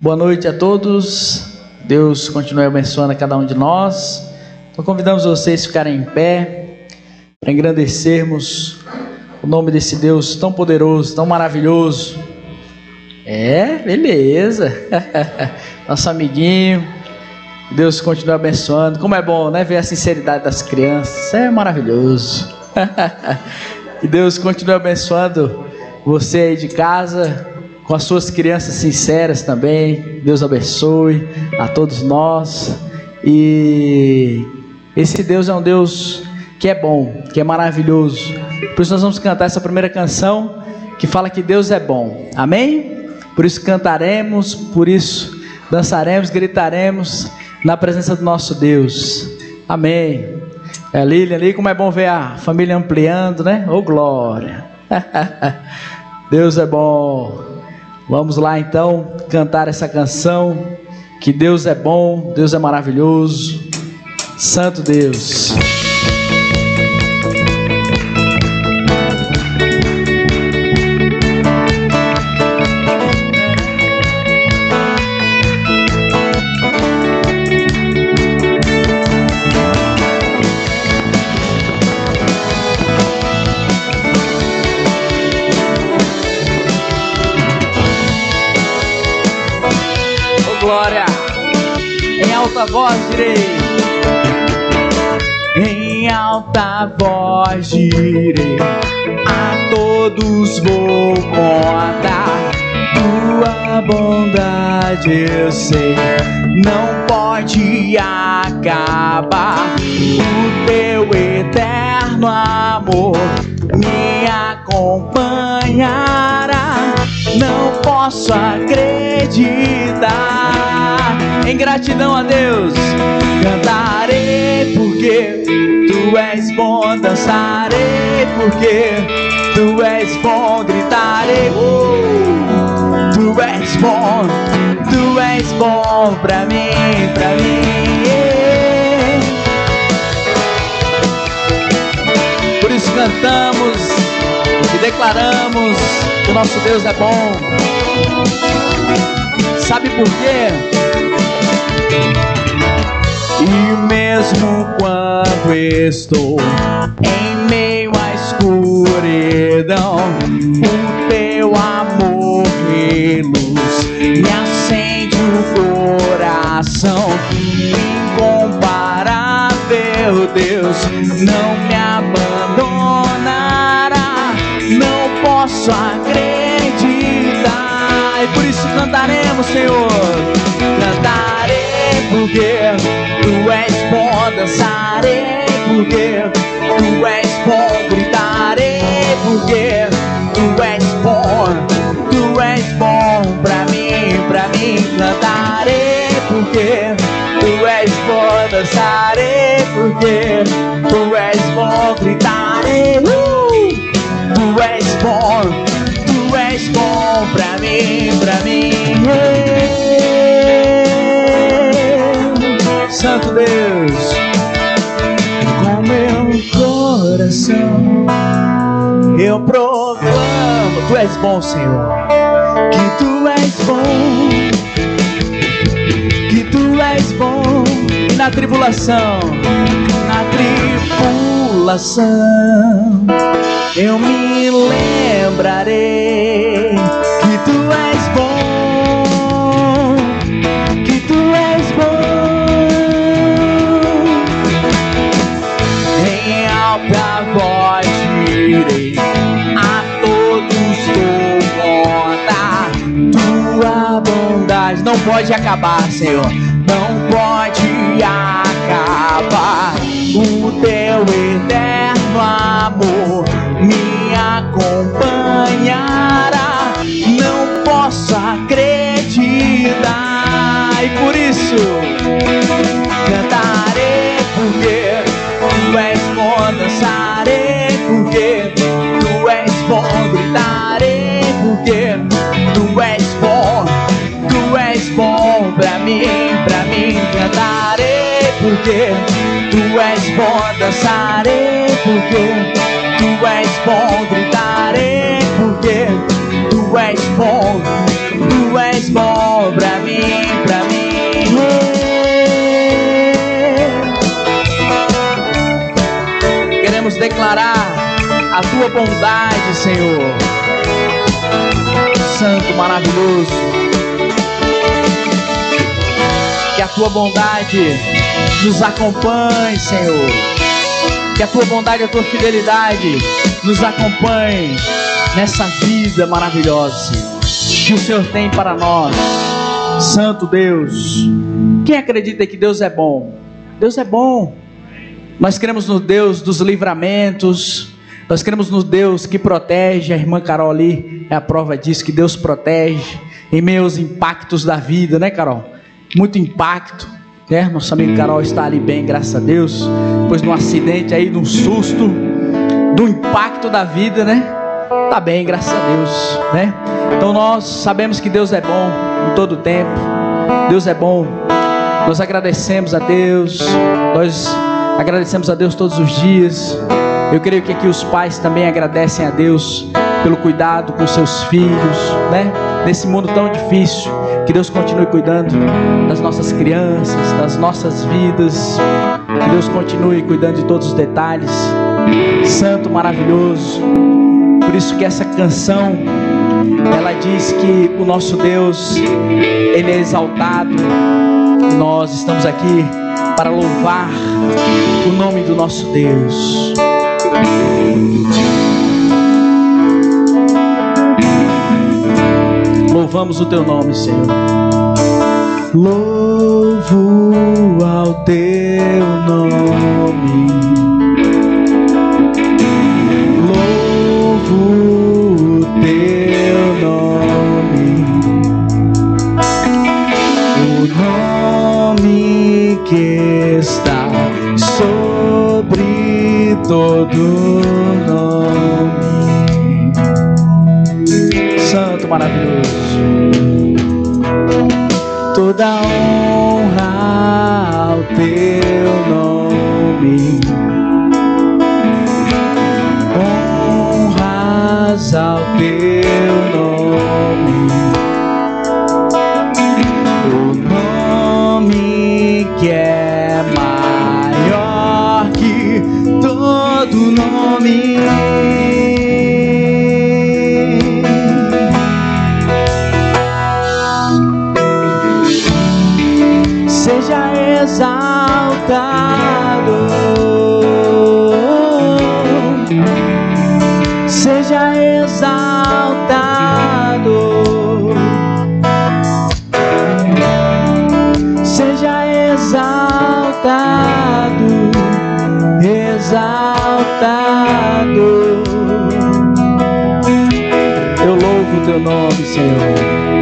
Boa noite a todos. Deus continue abençoando a cada um de nós. Então convidamos vocês a ficarem em pé para engrandecermos o nome desse Deus tão poderoso, tão maravilhoso. É, beleza. Nosso amiguinho. Deus continue abençoando. Como é bom, né? Ver a sinceridade das crianças. É maravilhoso. que Deus continue abençoando você aí de casa com as suas crianças sinceras também. Deus abençoe a todos nós. E esse Deus é um Deus que é bom, que é maravilhoso. Por isso nós vamos cantar essa primeira canção que fala que Deus é bom. Amém? Por isso cantaremos, por isso dançaremos, gritaremos na presença do nosso Deus. Amém. É, Lilian ali, como é bom ver a família ampliando, né? Ô oh, glória. Deus é bom. Vamos lá então cantar essa canção. Que Deus é bom, Deus é maravilhoso. Santo Deus. Alta voz direi. Em alta voz direi, a todos vou contar. Tua bondade eu sei, não pode acabar. O teu eterno amor me acompanhará. Não posso acreditar em gratidão a Deus. Cantarei porque tu és bom, dançarei porque tu és bom, gritarei. Uh, tu és bom, tu és bom pra mim, pra mim. Por isso cantamos e declaramos que o nosso Deus é bom. Sabe por quê? E mesmo quando estou em meio à escuridão, o teu amor e luz me acende o coração. Incomparável Deus, não me abandonará. Não posso acreditar, e por isso cantaremos, Senhor. Porque Tu és bom, dançarei porque Tu és bom, gritarei porque Tu és bom, Tu és bom pra mim, pra mim cantarei porque Tu és bom, dançarei porque Tu és bom, gritarei uh! Tu és bom, Tu és bom pra mim, pra mim Santo Deus, com meu coração eu proclamo: Tu és bom, Senhor, que Tu és bom, que Tu és bom, e na tribulação, na tribulação, eu me lembrarei não pode acabar, Senhor. Não pode acabar. O teu eterno amor me acompanhará. Não posso acreditar. E por isso porque tu és bom, dançarei porque tu és bom, gritarei porque tu és bom, tu és bom pra mim, pra mim. Queremos declarar a tua bondade, Senhor. Santo, maravilhoso. A tua bondade nos acompanhe, Senhor. Que a tua bondade, a tua fidelidade nos acompanhe nessa vida maravilhosa que o Senhor tem para nós. Santo Deus. Quem acredita que Deus é bom? Deus é bom. Nós cremos no Deus dos livramentos. Nós cremos no Deus que protege. A irmã Carol ali é a prova disso que Deus protege em meio aos impactos da vida, né, Carol? Muito impacto. Né? Nosso amigo Carol está ali bem, graças a Deus. Depois de um acidente aí, de um susto, do impacto da vida, né? Tá bem, graças a Deus, né? Então nós sabemos que Deus é bom em todo tempo. Deus é bom. Nós agradecemos a Deus. Nós agradecemos a Deus todos os dias. Eu creio que aqui os pais também agradecem a Deus pelo cuidado com seus filhos, né? Nesse mundo tão difícil, que Deus continue cuidando das nossas crianças, das nossas vidas. Que Deus continue cuidando de todos os detalhes. Santo, maravilhoso. Por isso que essa canção ela diz que o nosso Deus, Ele é exaltado. Nós estamos aqui para louvar o nome do nosso Deus. Louvamos o teu nome, Senhor. Louvo ao teu nome. que está sobre todo nome. Santo maravilhoso, toda honra ao teu nome. Honras ao nome, Senhor.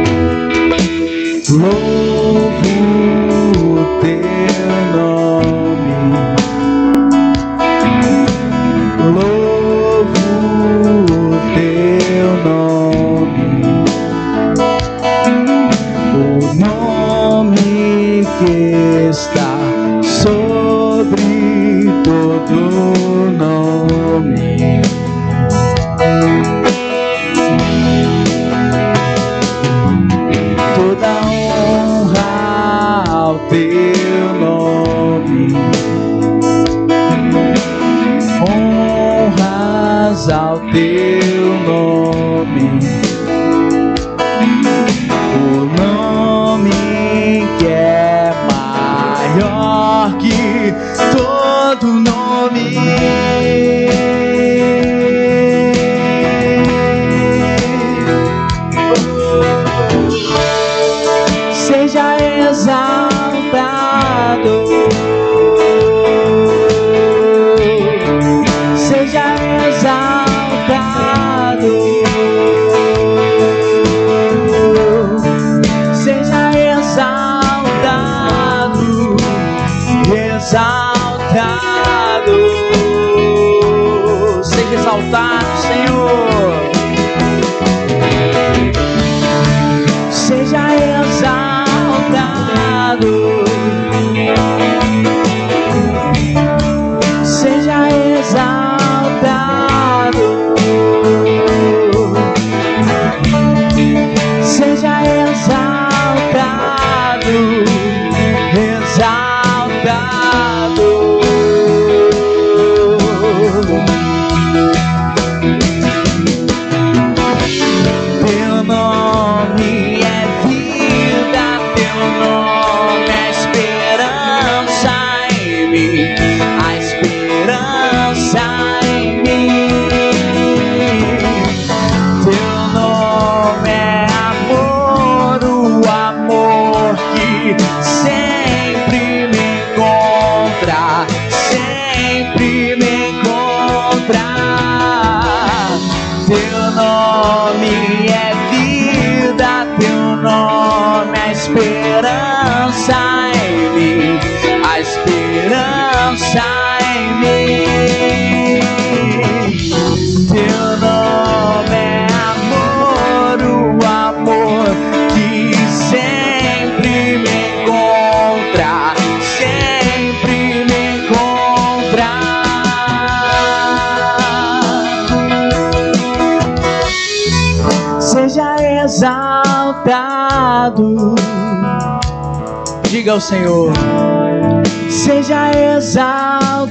Maior que todo nome. Diga ao Senhor: seja exaltado,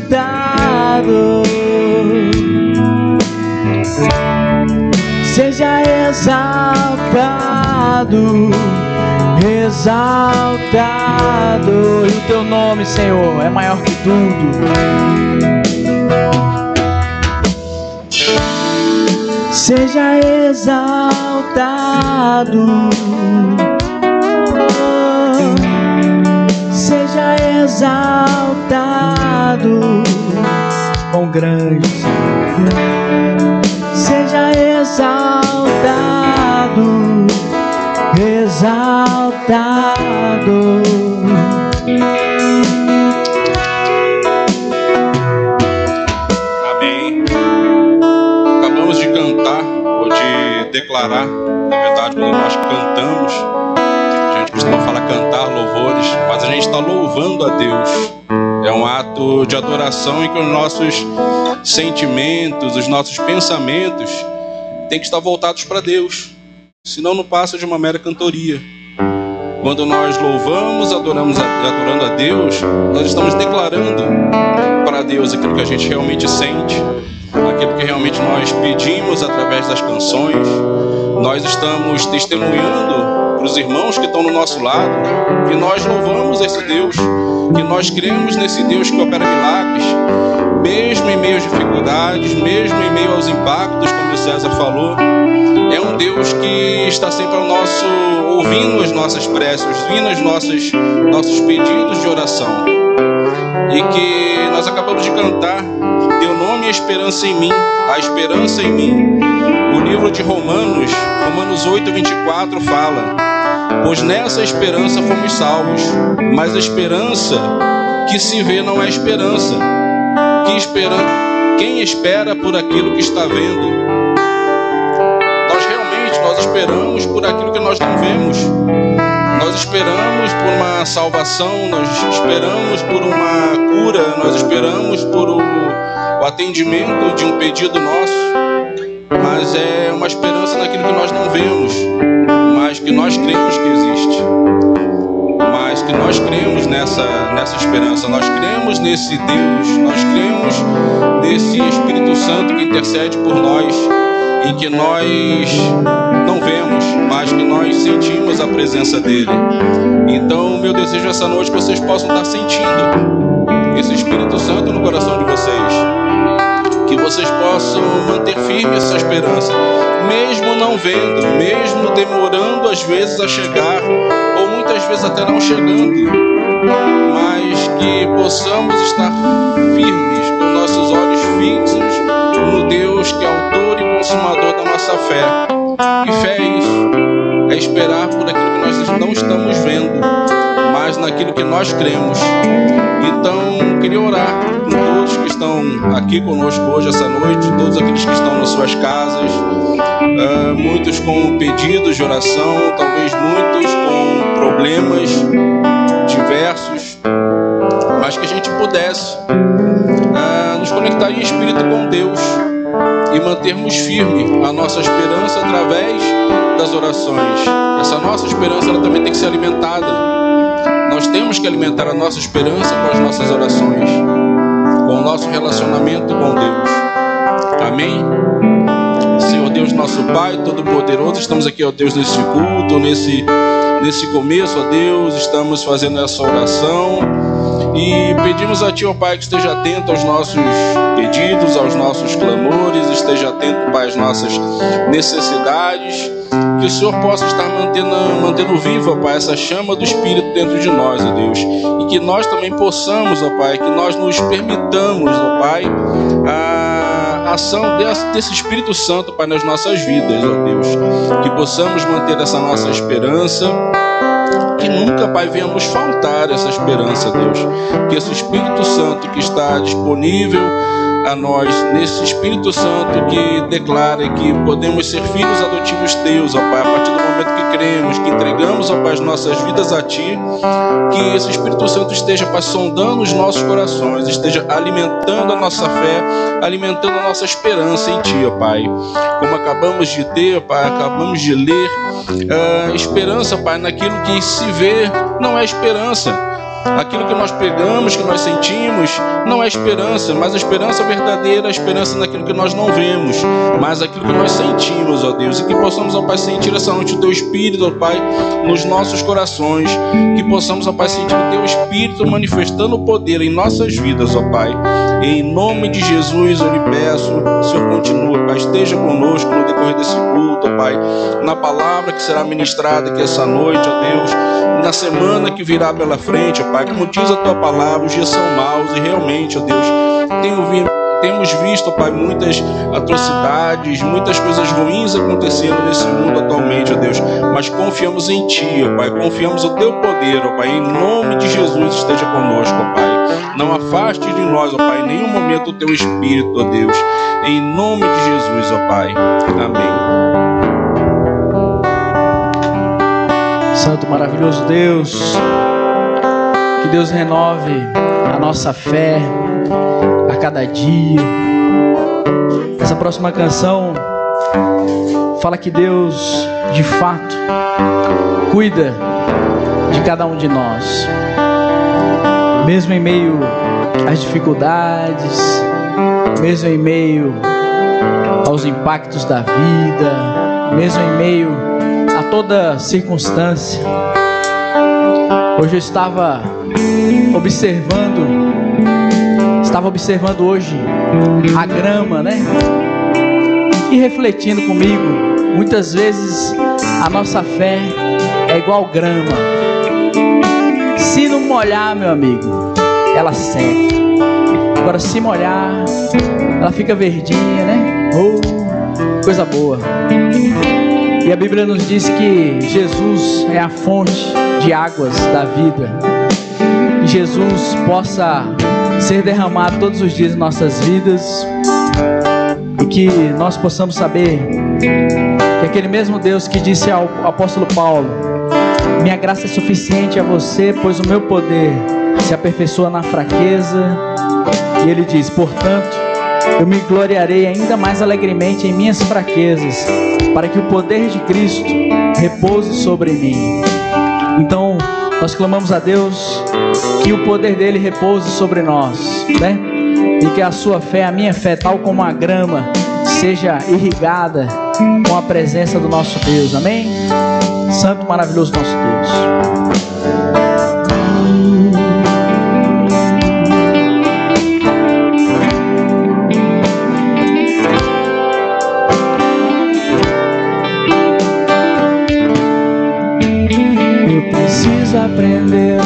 seja exaltado, exaltado, e o teu nome, Senhor, é maior que tudo. Seja exaltado exaltado, com grande seja exaltado, exaltado. Amém. Acabamos de cantar ou de declarar, na verdade, quando nós cantamos cantar louvores, mas a gente está louvando a Deus. É um ato de adoração em que os nossos sentimentos, os nossos pensamentos têm que estar voltados para Deus. Senão não passa de uma mera cantoria. Quando nós louvamos, adoramos, adorando a Deus, nós estamos declarando para Deus aquilo que a gente realmente sente, aquilo que realmente nós pedimos através das canções. Nós estamos testemunhando para os irmãos que estão no nosso lado, que nós louvamos esse Deus, que nós cremos nesse Deus que opera milagres, mesmo em meio às dificuldades, mesmo em meio aos impactos, como o César falou. É um Deus que está sempre ao nosso, ouvindo as nossas preces, ouvindo os nossos, nossos pedidos de oração. E que nós acabamos de cantar, Teu nome e esperança em mim, a esperança em mim. O livro de Romanos, Romanos 8, 24, fala: Pois nessa esperança fomos salvos. Mas a esperança que se vê não é esperança. Que espera... Quem espera por aquilo que está vendo? Nós realmente nós esperamos por aquilo que nós não vemos. Nós esperamos por uma salvação, nós esperamos por uma cura, nós esperamos por o, o atendimento de um pedido nosso. Mas é uma esperança naquilo que nós não vemos mas que nós cremos que existe. Mas que nós cremos nessa, nessa esperança, nós cremos nesse Deus, nós cremos nesse Espírito Santo que intercede por nós e que nós não vemos, mas que nós sentimos a presença dele. Então, meu desejo essa noite é que vocês possam estar sentindo esse Espírito Santo no coração de vocês. Que vocês possam manter firme essa esperança mesmo não vendo, mesmo demorando às vezes a chegar, ou muitas vezes até não chegando, mas que possamos estar firmes, com nossos olhos fixos no Deus que é autor e consumador da nossa fé. E fé é isso, é esperar por aquilo que nós não estamos vendo, mas naquilo que nós cremos. Então, queria orar com todos que estão aqui conosco hoje, essa noite, todos aqueles que estão nas suas casas, uh, muitos com pedidos de oração, talvez muitos com problemas diversos, mas que a gente pudesse uh, nos conectar em espírito com Deus e mantermos firme a nossa esperança através das orações. Essa nossa esperança ela também tem que ser alimentada. Nós temos que alimentar a nossa esperança com as nossas orações, com o nosso relacionamento com Deus. Amém? Senhor Deus, nosso Pai Todo-Poderoso, estamos aqui, ó Deus, nesse culto, nesse, nesse começo, ó Deus, estamos fazendo essa oração e pedimos a Ti, ó Pai, que esteja atento aos nossos pedidos, aos nossos clamores, esteja atento, Pai, às nossas necessidades, que o Senhor possa estar mantendo, mantendo viva, Pai, essa chama do Espírito dentro de nós, ó Deus, e que nós também possamos, ó Pai, que nós nos permitamos, ó Pai, a ação desse Espírito Santo, Pai, nas nossas vidas, ó Deus. Que possamos manter essa nossa esperança, que nunca, Pai, venha nos faltar essa esperança, Deus. Que esse Espírito Santo que está disponível a nós nesse Espírito Santo que declara que podemos ser filhos adotivos teus, ó Pai, a partir do momento que cremos, que entregamos, ó Pai, as nossas vidas a Ti, que esse Espírito Santo esteja, Pai, sondando os nossos corações, esteja alimentando a nossa fé, alimentando a nossa esperança em Ti, ó Pai. Como acabamos de ter, ó Pai, acabamos de ler, uh, esperança, Pai, naquilo que se vê não é esperança Aquilo que nós pegamos, que nós sentimos, não é esperança, mas a esperança verdadeira, a esperança naquilo que nós não vemos, mas aquilo que nós sentimos, ó Deus, e que possamos, ó Pai, sentir essa noite o Teu Espírito, ó Pai, nos nossos corações, que possamos, ó Pai, sentir o Teu Espírito manifestando o poder em nossas vidas, ó Pai. Em nome de Jesus eu lhe peço, Senhor, continua, Pai, esteja conosco no decorrer desse culto, ó Pai, na palavra que será ministrada aqui essa noite, ó Deus, na semana que virá pela frente, ó Pai, como diz a tua palavra, os dias são maus e realmente, ó Deus, temos visto, Pai, muitas atrocidades, muitas coisas ruins acontecendo nesse mundo atualmente, ó Deus. Mas confiamos em Ti, ó Pai. Confiamos no Teu poder, ó Pai. Em nome de Jesus esteja conosco, ó Pai. Não afaste de nós, ó Pai, em nenhum momento o Teu Espírito, ó Deus. Em nome de Jesus, ó Pai. Amém. Santo, maravilhoso Deus, que Deus renove a nossa fé a cada dia. Essa próxima canção fala que Deus, de fato, cuida de cada um de nós, mesmo em meio às dificuldades, mesmo em meio aos impactos da vida, mesmo em meio toda circunstância. Hoje eu estava observando, estava observando hoje a grama, né? E refletindo comigo, muitas vezes a nossa fé é igual grama. Se não molhar, meu amigo, ela seca. Agora, se molhar, ela fica verdinha, né? Oh, coisa boa. E a Bíblia nos diz que Jesus é a fonte de águas da vida. Jesus possa ser derramado todos os dias em nossas vidas e que nós possamos saber que aquele mesmo Deus que disse ao apóstolo Paulo: Minha graça é suficiente a você, pois o meu poder se aperfeiçoa na fraqueza. E ele diz: Portanto, eu me gloriarei ainda mais alegremente em minhas fraquezas, para que o poder de Cristo repouse sobre mim. Então, nós clamamos a Deus que o poder dele repouse sobre nós, né? E que a sua fé, a minha fé, tal como a grama, seja irrigada com a presença do nosso Deus. Amém? Santo maravilhoso nosso Deus. aprender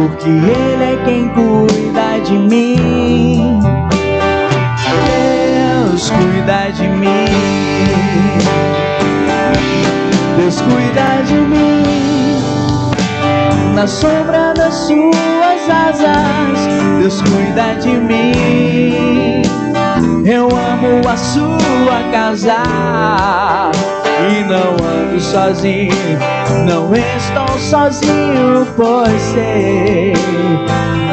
porque Ele é quem cuida de mim. Deus cuida de mim. Deus cuida de mim. Na sombra das suas asas, Deus cuida de mim. Eu amo a sua casa e não ando sozinho, não estou sozinho, pois sei,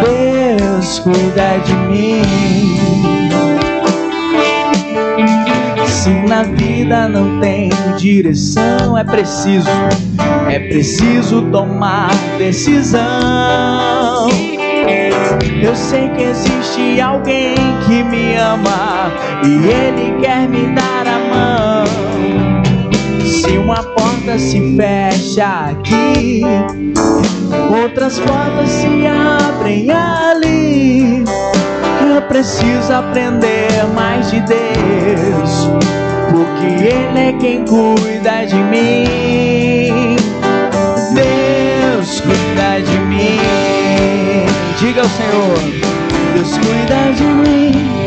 Deus cuida de mim. Se na vida não tem direção, é preciso, é preciso tomar decisão. Eu sei que existe alguém que me ama e ele quer me dar a mão. Uma porta se fecha aqui, outras portas se abrem ali. Eu preciso aprender mais de Deus, porque Ele é quem cuida de mim. Deus cuida de mim. Diga ao Senhor: Deus cuida de mim.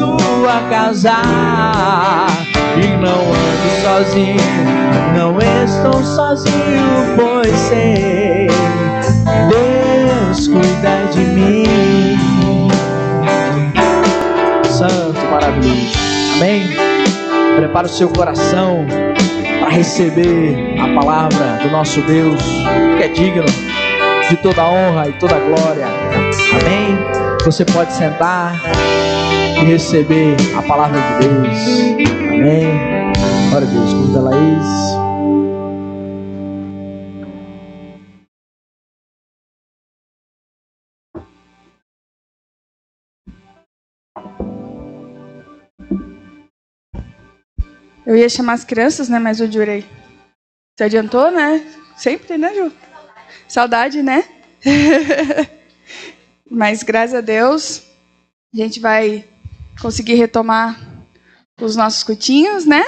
Sua casa e não ando sozinho, não estou sozinho, pois sei, Deus cuida de mim. Santo, maravilhoso. Amém. Prepara o seu coração para receber a palavra do nosso Deus, que é digno de toda honra e toda glória. Amém. Você pode sentar e receber a palavra de Deus. Amém. Glória a Deus. Curta Laís. Eu ia chamar as crianças, né? Mas eu jurei. Se adiantou, né? Sempre, né, Ju? Saudade, né? Mas graças a Deus, a gente vai conseguir retomar os nossos cutinhos, né?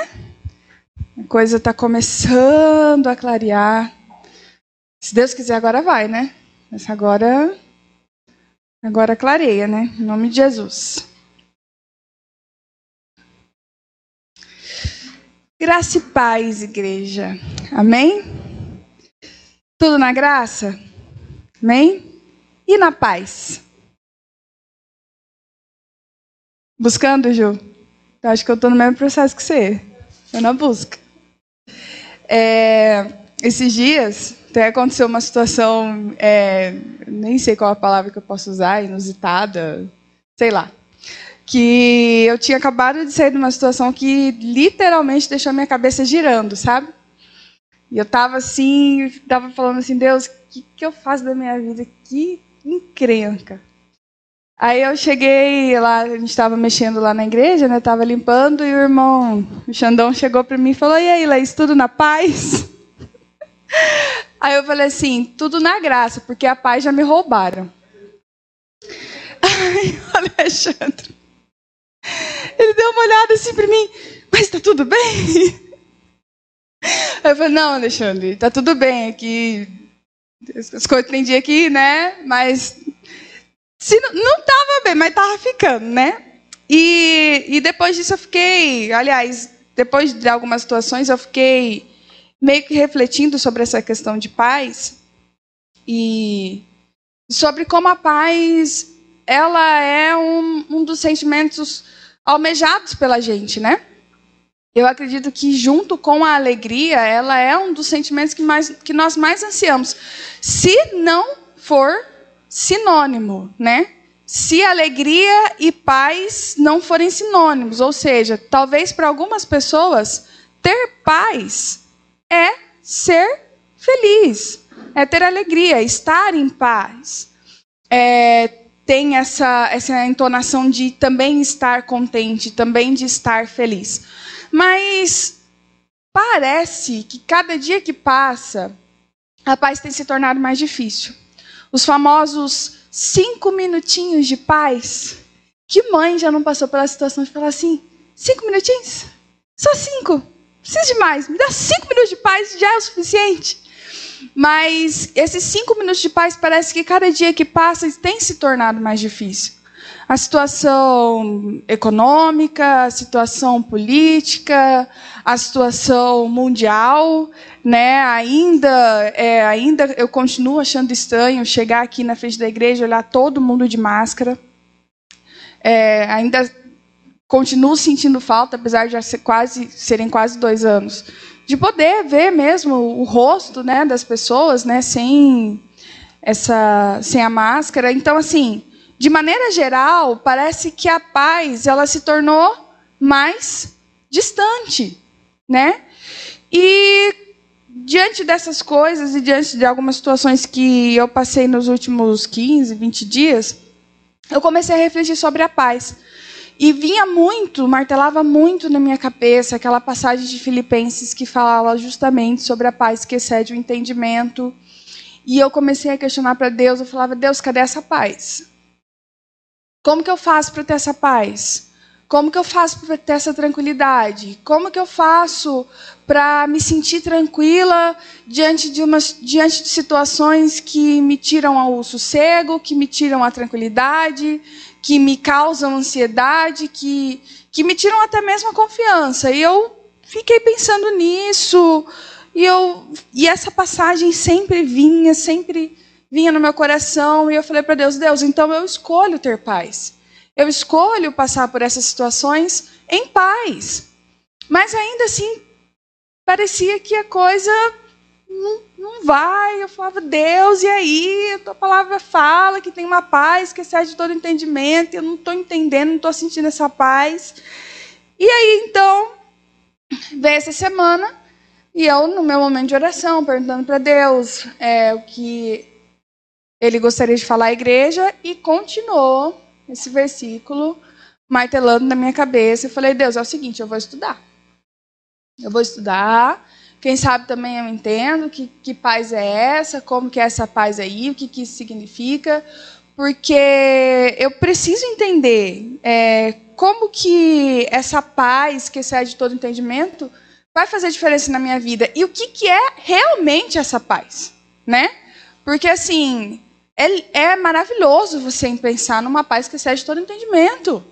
A coisa está começando a clarear. Se Deus quiser, agora vai, né? Mas agora, agora clareia, né? Em nome de Jesus. Graça e paz, igreja. Amém? Tudo na graça? Amém? E na paz? Buscando, Ju? Eu acho que eu estou no mesmo processo que você. Estou na busca. É, esses dias, até aconteceu uma situação, é, nem sei qual a palavra que eu posso usar, inusitada, sei lá que eu tinha acabado de sair de uma situação que literalmente deixou minha cabeça girando, sabe? E eu estava assim, estava falando assim, Deus, o que, que eu faço da minha vida? Que encrenca. Aí eu cheguei lá, a gente estava mexendo lá na igreja, né? Tava limpando e o irmão, o Xandão, chegou para mim e falou: "E aí, Laís, tudo na paz?" Aí eu falei assim: "Tudo na graça, porque a paz já me roubaram." Aí, Alexandre, ele deu uma olhada assim para mim, mas está tudo bem? Eu falei, não, Alexandre, está tudo bem aqui. As coisas tem dia aqui, né? Mas se não estava bem, mas estava ficando, né? E, e depois disso eu fiquei, aliás, depois de algumas situações eu fiquei meio que refletindo sobre essa questão de paz e sobre como a paz ela é um, um dos sentimentos almejados pela gente, né? Eu acredito que junto com a alegria, ela é um dos sentimentos que, mais, que nós mais ansiamos. Se não for sinônimo, né? Se alegria e paz não forem sinônimos, ou seja, talvez para algumas pessoas ter paz é ser feliz, é ter alegria, estar em paz, é tem essa, essa entonação de também estar contente, também de estar feliz. Mas parece que cada dia que passa, a paz tem se tornado mais difícil. Os famosos cinco minutinhos de paz. Que mãe já não passou pela situação de falar assim: cinco minutinhos? Só cinco? Não precisa de mais. Me dá cinco minutos de paz já é o suficiente. Mas esses cinco minutos de paz parece que cada dia que passa tem se tornado mais difícil. A situação econômica, a situação política, a situação mundial, né? Ainda, é, ainda eu continuo achando estranho chegar aqui na frente da igreja olhar todo mundo de máscara. É, ainda continuo sentindo falta, apesar de já ser quase, serem quase dois anos, de poder ver mesmo o rosto né, das pessoas né, sem, essa, sem a máscara. Então, assim, de maneira geral, parece que a paz ela se tornou mais distante, né? E diante dessas coisas e diante de algumas situações que eu passei nos últimos 15, 20 dias, eu comecei a refletir sobre a paz. E vinha muito, martelava muito na minha cabeça aquela passagem de Filipenses que fala justamente sobre a paz que excede o entendimento. E eu comecei a questionar para Deus, eu falava: "Deus, cadê essa paz? Como que eu faço para ter essa paz? Como que eu faço para ter essa tranquilidade? Como que eu faço para me sentir tranquila diante de, umas, diante de situações que me tiram o sossego, que me tiram a tranquilidade, que me causam ansiedade, que, que me tiram até mesmo a confiança. E eu fiquei pensando nisso, e, eu, e essa passagem sempre vinha, sempre vinha no meu coração, e eu falei para Deus: Deus, então eu escolho ter paz. Eu escolho passar por essas situações em paz. Mas ainda assim, parecia que a coisa não, não vai. Eu falava, Deus, e aí? A tua palavra fala que tem uma paz que excede todo entendimento. Eu não estou entendendo, não estou sentindo essa paz. E aí, então, veio essa semana e eu, no meu momento de oração, perguntando para Deus é, o que ele gostaria de falar à igreja e continuou esse versículo martelando na minha cabeça. Eu falei, Deus, é o seguinte, eu vou estudar. Eu vou estudar. Quem sabe também eu entendo que, que paz é essa, como que é essa paz aí, o que, que isso significa. Porque eu preciso entender é, como que essa paz que excede todo entendimento vai fazer diferença na minha vida. E o que, que é realmente essa paz, né? Porque, assim, é, é maravilhoso você pensar numa paz que excede todo entendimento.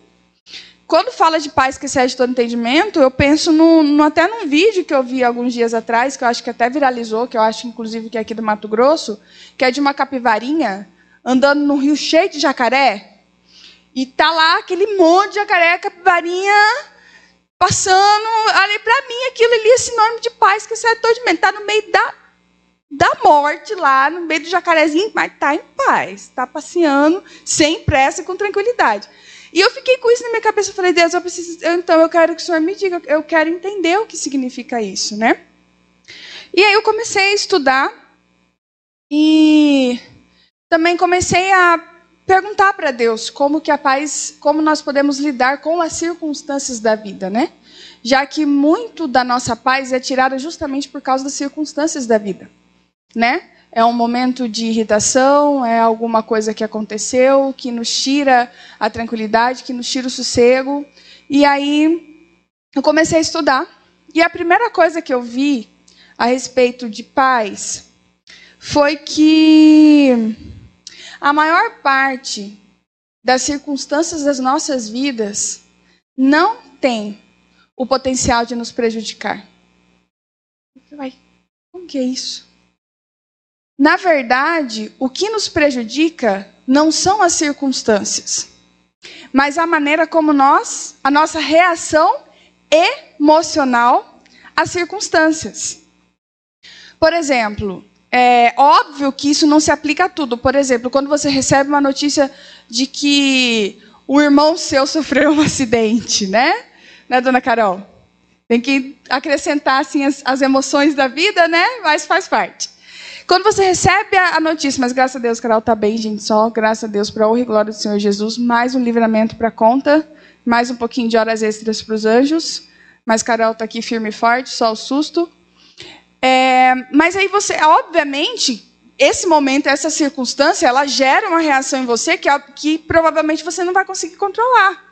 Quando fala de paz que excede todo entendimento, eu penso no, no, até num vídeo que eu vi alguns dias atrás, que eu acho que até viralizou, que eu acho inclusive que é aqui do Mato Grosso, que é de uma capivarinha andando num rio cheio de jacaré. E tá lá aquele monte de jacaré, capivarinha passando. Ali para mim aquilo ali é sinônimo de paz que excede todo entendimento. Está no meio da da morte lá no meio do jacarezinho, mas está em paz, está passeando sem pressa com tranquilidade. E eu fiquei com isso na minha cabeça, eu falei, Deus, eu preciso, então eu quero que o Senhor me diga, eu quero entender o que significa isso, né? E aí eu comecei a estudar e também comecei a perguntar para Deus como que a paz, como nós podemos lidar com as circunstâncias da vida, né? Já que muito da nossa paz é tirada justamente por causa das circunstâncias da vida né? É um momento de irritação, é alguma coisa que aconteceu que nos tira a tranquilidade, que nos tira o sossego. E aí eu comecei a estudar. E a primeira coisa que eu vi a respeito de paz foi que a maior parte das circunstâncias das nossas vidas não tem o potencial de nos prejudicar. Como que é isso? Na verdade, o que nos prejudica não são as circunstâncias, mas a maneira como nós, a nossa reação emocional às circunstâncias. Por exemplo, é óbvio que isso não se aplica a tudo. Por exemplo, quando você recebe uma notícia de que o irmão seu sofreu um acidente, né? Né, dona Carol? Tem que acrescentar assim as, as emoções da vida, né? Mas faz parte. Quando você recebe a notícia, mas graças a Deus, Carol está bem, gente, só graças a Deus, para a honra e glória do Senhor Jesus, mais um livramento para conta, mais um pouquinho de horas extras para os anjos, mas Carol está aqui firme e forte, só o susto. É, mas aí você, obviamente, esse momento, essa circunstância, ela gera uma reação em você que, que provavelmente você não vai conseguir controlar.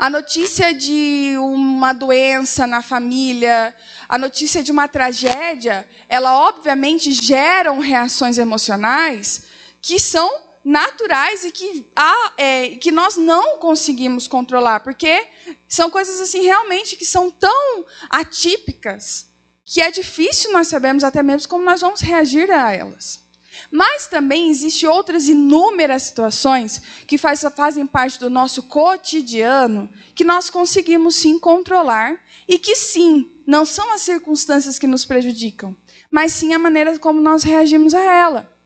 A notícia de uma doença na família, a notícia de uma tragédia, ela obviamente geram reações emocionais que são naturais e que, é, que nós não conseguimos controlar, porque são coisas assim realmente que são tão atípicas que é difícil nós sabermos até mesmo como nós vamos reagir a elas. Mas também existem outras inúmeras situações que faz, fazem parte do nosso cotidiano que nós conseguimos sim controlar e que sim, não são as circunstâncias que nos prejudicam, mas sim a maneira como nós reagimos a ela.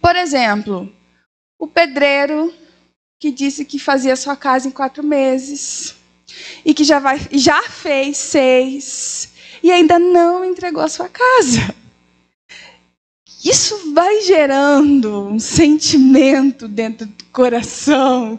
Por exemplo, o pedreiro que disse que fazia sua casa em quatro meses e que já, vai, já fez seis e ainda não entregou a sua casa. Isso vai gerando um sentimento dentro do coração.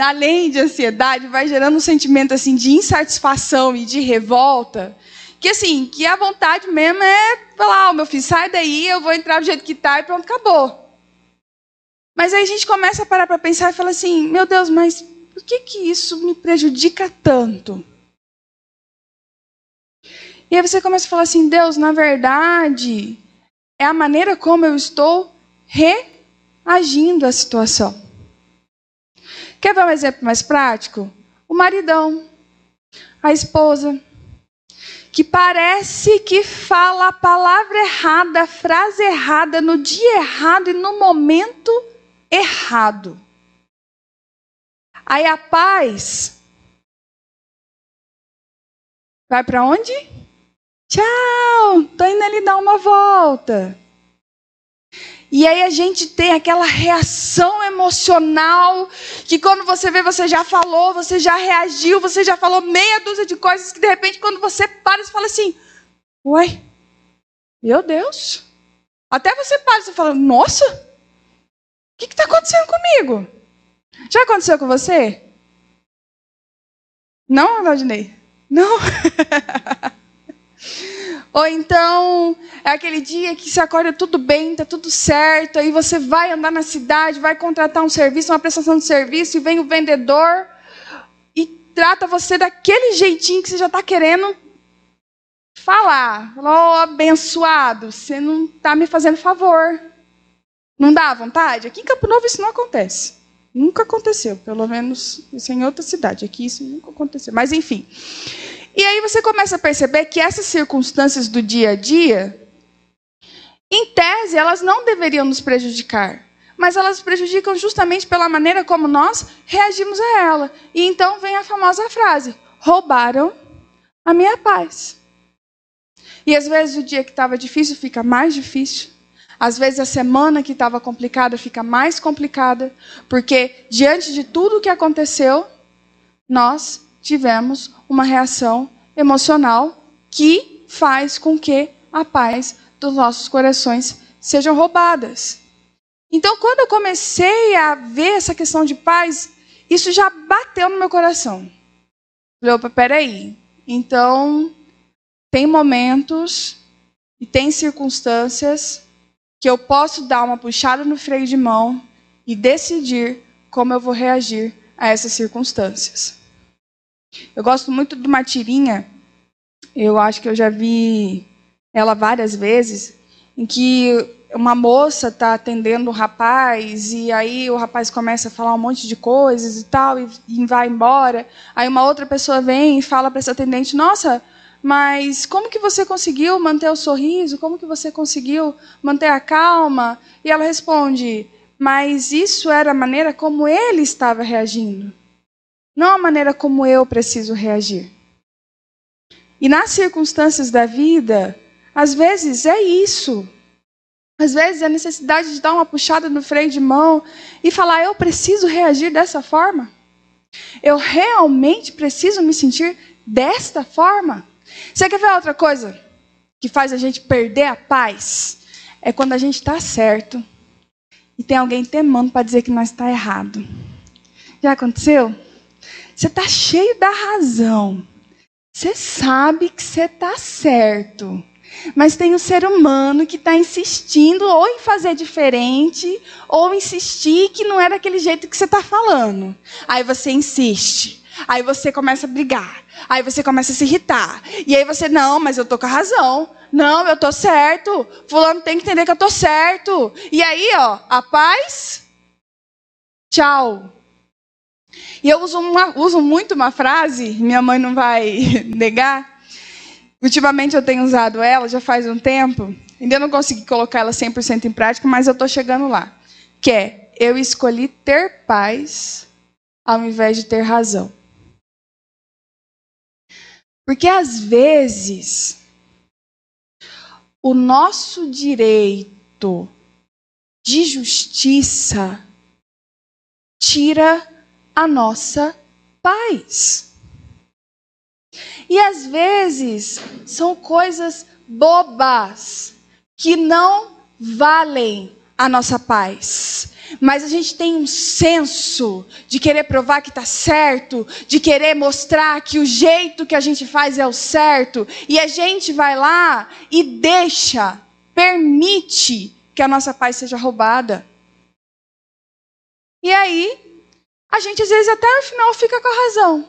Além de ansiedade, vai gerando um sentimento assim de insatisfação e de revolta. Que assim, que a vontade mesmo é falar, oh, meu filho, sai daí, eu vou entrar do jeito que está e pronto, acabou. Mas aí a gente começa a parar para pensar e fala assim, meu Deus, mas por que, que isso me prejudica tanto? E aí você começa a falar assim, Deus, na verdade, é a maneira como eu estou reagindo à situação. Quer ver um exemplo mais prático? O maridão, a esposa, que parece que fala a palavra errada, a frase errada, no dia errado e no momento errado. Aí a paz vai para onde? Tchau, tô indo ali dar uma volta. E aí a gente tem aquela reação emocional que quando você vê, você já falou, você já reagiu, você já falou meia dúzia de coisas que de repente quando você para, você fala assim: Uai, meu Deus. Até você para, você fala: Nossa, o que está acontecendo comigo? Já aconteceu com você? Não, Valdinei? Não? Ou então é aquele dia que se acorda tudo bem, está tudo certo, aí você vai andar na cidade, vai contratar um serviço, uma prestação de serviço, e vem o vendedor e trata você daquele jeitinho que você já está querendo falar. Ó, oh, abençoado, você não está me fazendo favor. Não dá vontade? Aqui em Campo Novo isso não acontece. Nunca aconteceu, pelo menos isso é em outra cidade. Aqui isso nunca aconteceu. Mas enfim. E aí você começa a perceber que essas circunstâncias do dia a dia, em tese, elas não deveriam nos prejudicar. Mas elas prejudicam justamente pela maneira como nós reagimos a ela. E então vem a famosa frase: roubaram a minha paz. E às vezes o dia que estava difícil fica mais difícil. Às vezes a semana que estava complicada fica mais complicada, porque diante de tudo o que aconteceu, nós tivemos uma reação emocional que faz com que a paz dos nossos corações sejam roubadas. Então, quando eu comecei a ver essa questão de paz, isso já bateu no meu coração. Falei, opa, peraí. Então, tem momentos e tem circunstâncias que eu posso dar uma puxada no freio de mão e decidir como eu vou reagir a essas circunstâncias. Eu gosto muito de uma tirinha, eu acho que eu já vi ela várias vezes, em que uma moça está atendendo o rapaz e aí o rapaz começa a falar um monte de coisas e tal e, e vai embora. Aí uma outra pessoa vem e fala para essa atendente: "Nossa, mas como que você conseguiu manter o sorriso? Como que você conseguiu manter a calma?" E ela responde: "Mas isso era a maneira como ele estava reagindo." Não a maneira como eu preciso reagir. E nas circunstâncias da vida, às vezes é isso. Às vezes é a necessidade de dar uma puxada no freio de mão e falar: eu preciso reagir dessa forma. Eu realmente preciso me sentir desta forma. Você quer ver outra coisa que faz a gente perder a paz? É quando a gente está certo e tem alguém temando para dizer que nós está errado. Já aconteceu? Você está cheio da razão. Você sabe que você está certo. Mas tem um ser humano que está insistindo ou em fazer diferente, ou insistir que não é daquele jeito que você está falando. Aí você insiste. Aí você começa a brigar. Aí você começa a se irritar. E aí você, não, mas eu tô com a razão. Não, eu tô certo. Fulano tem que entender que eu tô certo. E aí, ó, a paz. Tchau. E eu uso, uma, uso muito uma frase, minha mãe não vai negar, ultimamente eu tenho usado ela já faz um tempo. Ainda não consegui colocar ela 100% em prática, mas eu estou chegando lá. Que é, eu escolhi ter paz ao invés de ter razão. Porque às vezes o nosso direito de justiça tira a nossa paz. E às vezes são coisas bobas que não valem a nossa paz. Mas a gente tem um senso de querer provar que está certo, de querer mostrar que o jeito que a gente faz é o certo, e a gente vai lá e deixa, permite que a nossa paz seja roubada. E aí, a gente às vezes até no final fica com a razão.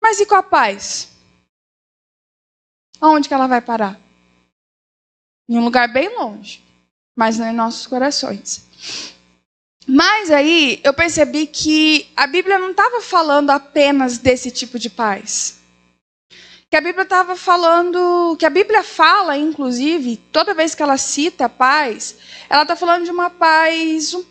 Mas e com a paz? Aonde que ela vai parar? Em um lugar bem longe, mas não em nossos corações. Mas aí eu percebi que a Bíblia não estava falando apenas desse tipo de paz. Que a Bíblia estava falando, que a Bíblia fala, inclusive, toda vez que ela cita paz, ela está falando de uma paz um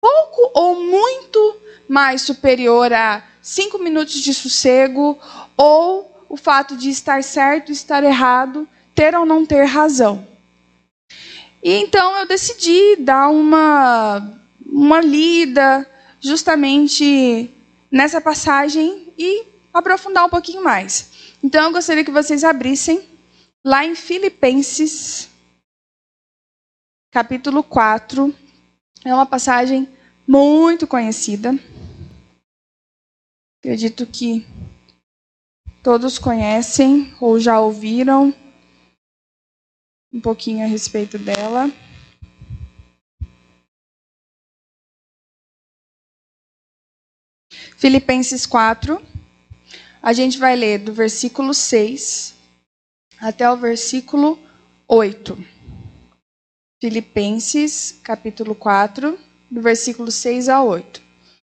pouco ou muito mais superior a cinco minutos de sossego ou o fato de estar certo, estar errado, ter ou não ter razão. E então eu decidi dar uma, uma lida justamente nessa passagem e aprofundar um pouquinho mais. Então eu gostaria que vocês abrissem lá em Filipenses, capítulo 4. É uma passagem muito conhecida. Acredito que todos conhecem ou já ouviram um pouquinho a respeito dela. Filipenses 4, a gente vai ler do versículo 6 até o versículo 8. Filipenses, capítulo 4, do versículo 6 a 8,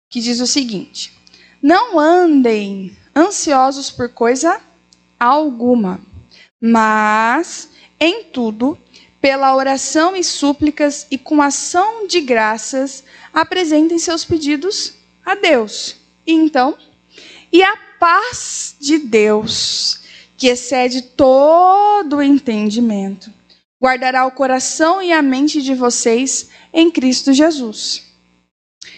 que diz o seguinte: Não andem ansiosos por coisa alguma, mas em tudo, pela oração e súplicas e com ação de graças, apresentem seus pedidos a Deus. E então, e a paz de Deus, que excede todo o entendimento, guardará o coração e a mente de vocês em Cristo Jesus.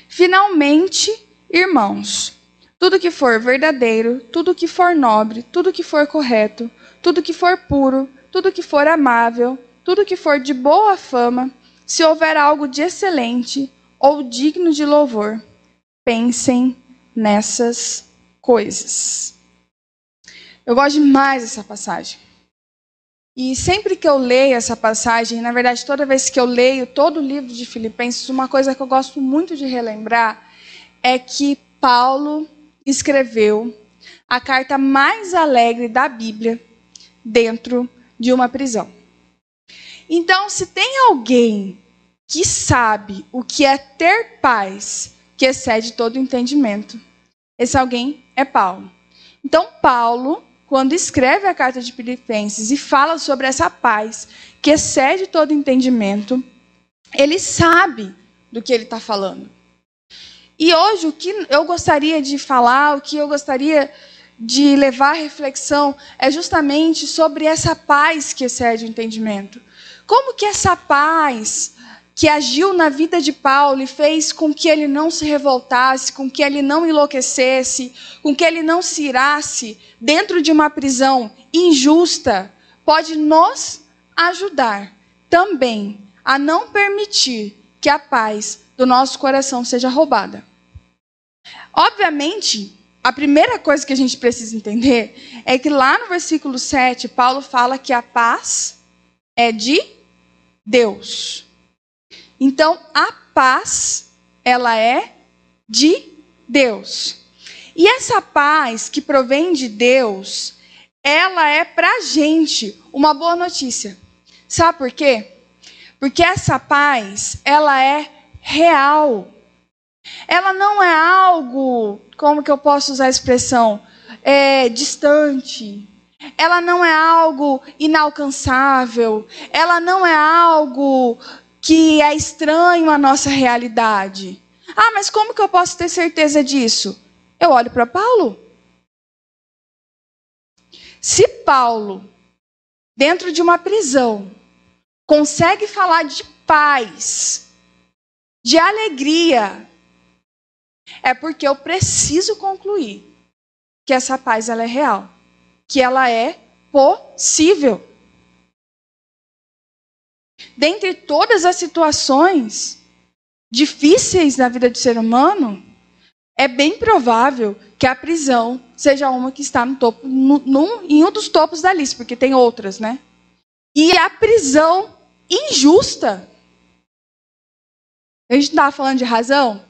Finalmente, irmãos, tudo que for verdadeiro, tudo que for nobre, tudo que for correto, tudo que for puro, tudo que for amável, tudo que for de boa fama, se houver algo de excelente ou digno de louvor, pensem nessas coisas. Eu gosto demais dessa passagem. E sempre que eu leio essa passagem, na verdade, toda vez que eu leio todo o livro de Filipenses, uma coisa que eu gosto muito de relembrar é que Paulo escreveu a carta mais alegre da Bíblia dentro de uma prisão. Então, se tem alguém que sabe o que é ter paz que excede todo entendimento, esse alguém é Paulo. Então, Paulo quando escreve a carta de Filipenses e fala sobre essa paz que excede todo entendimento, ele sabe do que ele está falando. E hoje, o que eu gostaria de falar, o que eu gostaria de levar à reflexão, é justamente sobre essa paz que excede o entendimento. Como que essa paz que agiu na vida de Paulo e fez com que ele não se revoltasse, com que ele não enlouquecesse, com que ele não se irasse dentro de uma prisão injusta, pode nos ajudar também a não permitir que a paz do nosso coração seja roubada. Obviamente, a primeira coisa que a gente precisa entender é que lá no versículo 7, Paulo fala que a paz é de Deus. Então, a paz, ela é de Deus. E essa paz que provém de Deus, ela é para a gente uma boa notícia. Sabe por quê? Porque essa paz, ela é real. Ela não é algo, como que eu posso usar a expressão, é, distante. ela não é algo inalcançável, ela não é algo que é estranho à nossa realidade. Ah, mas como que eu posso ter certeza disso? Eu olho para Paulo. Se Paulo, dentro de uma prisão, consegue falar de paz, de alegria, é porque eu preciso concluir que essa paz ela é real, que ela é possível. Dentre todas as situações difíceis na vida do ser humano, é bem provável que a prisão seja uma que está no topo, no, num, em um dos topos da lista, porque tem outras, né? E a prisão injusta. A gente estava falando de razão.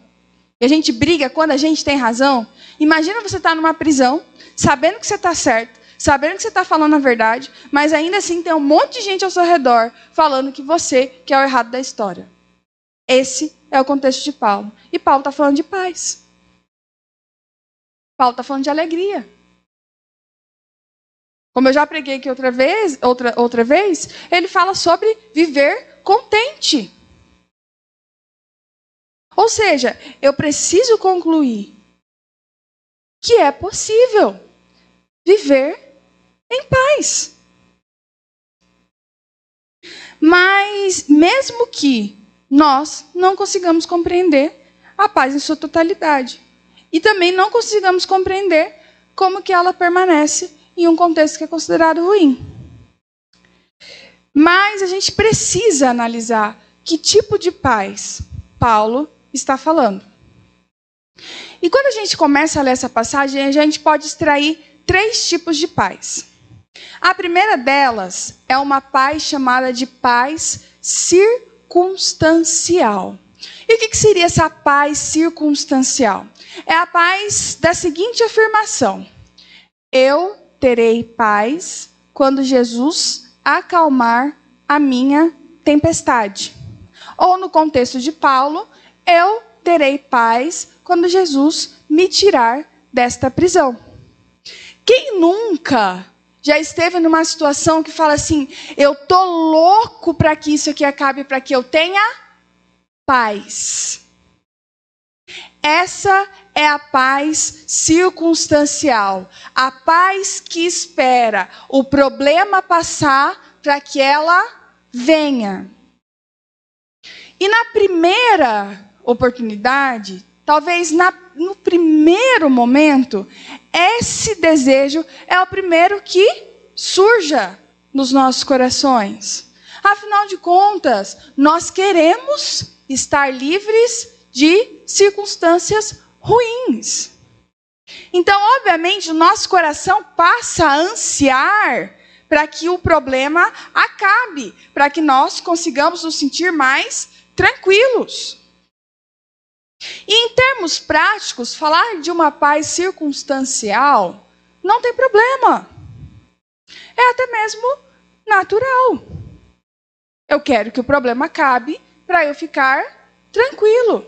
E a gente briga quando a gente tem razão. Imagina você estar tá numa prisão, sabendo que você está certo, sabendo que você está falando a verdade, mas ainda assim tem um monte de gente ao seu redor falando que você que é o errado da história. Esse é o contexto de Paulo. E Paulo está falando de paz. Paulo está falando de alegria. Como eu já preguei aqui outra vez, outra, outra vez, ele fala sobre viver contente. Ou seja, eu preciso concluir que é possível viver em paz. Mas, mesmo que nós não consigamos compreender a paz em sua totalidade, e também não consigamos compreender como que ela permanece em um contexto que é considerado ruim. Mas a gente precisa analisar que tipo de paz Paulo está falando. E quando a gente começa a ler essa passagem, a gente pode extrair três tipos de paz. A primeira delas é uma paz chamada de paz circunstancial. E o que seria essa paz circunstancial? É a paz da seguinte afirmação: Eu terei paz quando Jesus acalmar a minha tempestade. Ou no contexto de Paulo, eu terei paz quando Jesus me tirar desta prisão. Quem nunca já esteve numa situação que fala assim: eu tô louco para que isso aqui acabe, para que eu tenha paz. Essa é a paz circunstancial, a paz que espera o problema passar para que ela venha. E na primeira oportunidade, talvez na, no primeiro momento, esse desejo é o primeiro que surja nos nossos corações. Afinal de contas, nós queremos estar livres de circunstâncias ruins. Então, obviamente, o nosso coração passa a ansiar para que o problema acabe, para que nós consigamos nos sentir mais tranquilos. E em termos práticos, falar de uma paz circunstancial não tem problema. É até mesmo natural. Eu quero que o problema acabe para eu ficar tranquilo.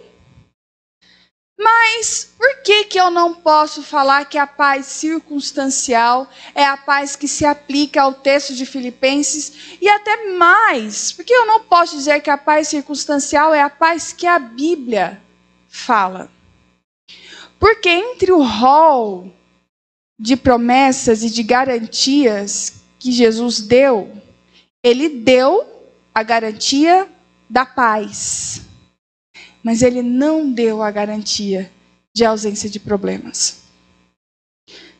Mas por que, que eu não posso falar que a paz circunstancial é a paz que se aplica ao texto de Filipenses e até mais? Porque eu não posso dizer que a paz circunstancial é a paz que a Bíblia fala. Porque entre o rol de promessas e de garantias que Jesus deu, ele deu a garantia da paz mas ele não deu a garantia de ausência de problemas.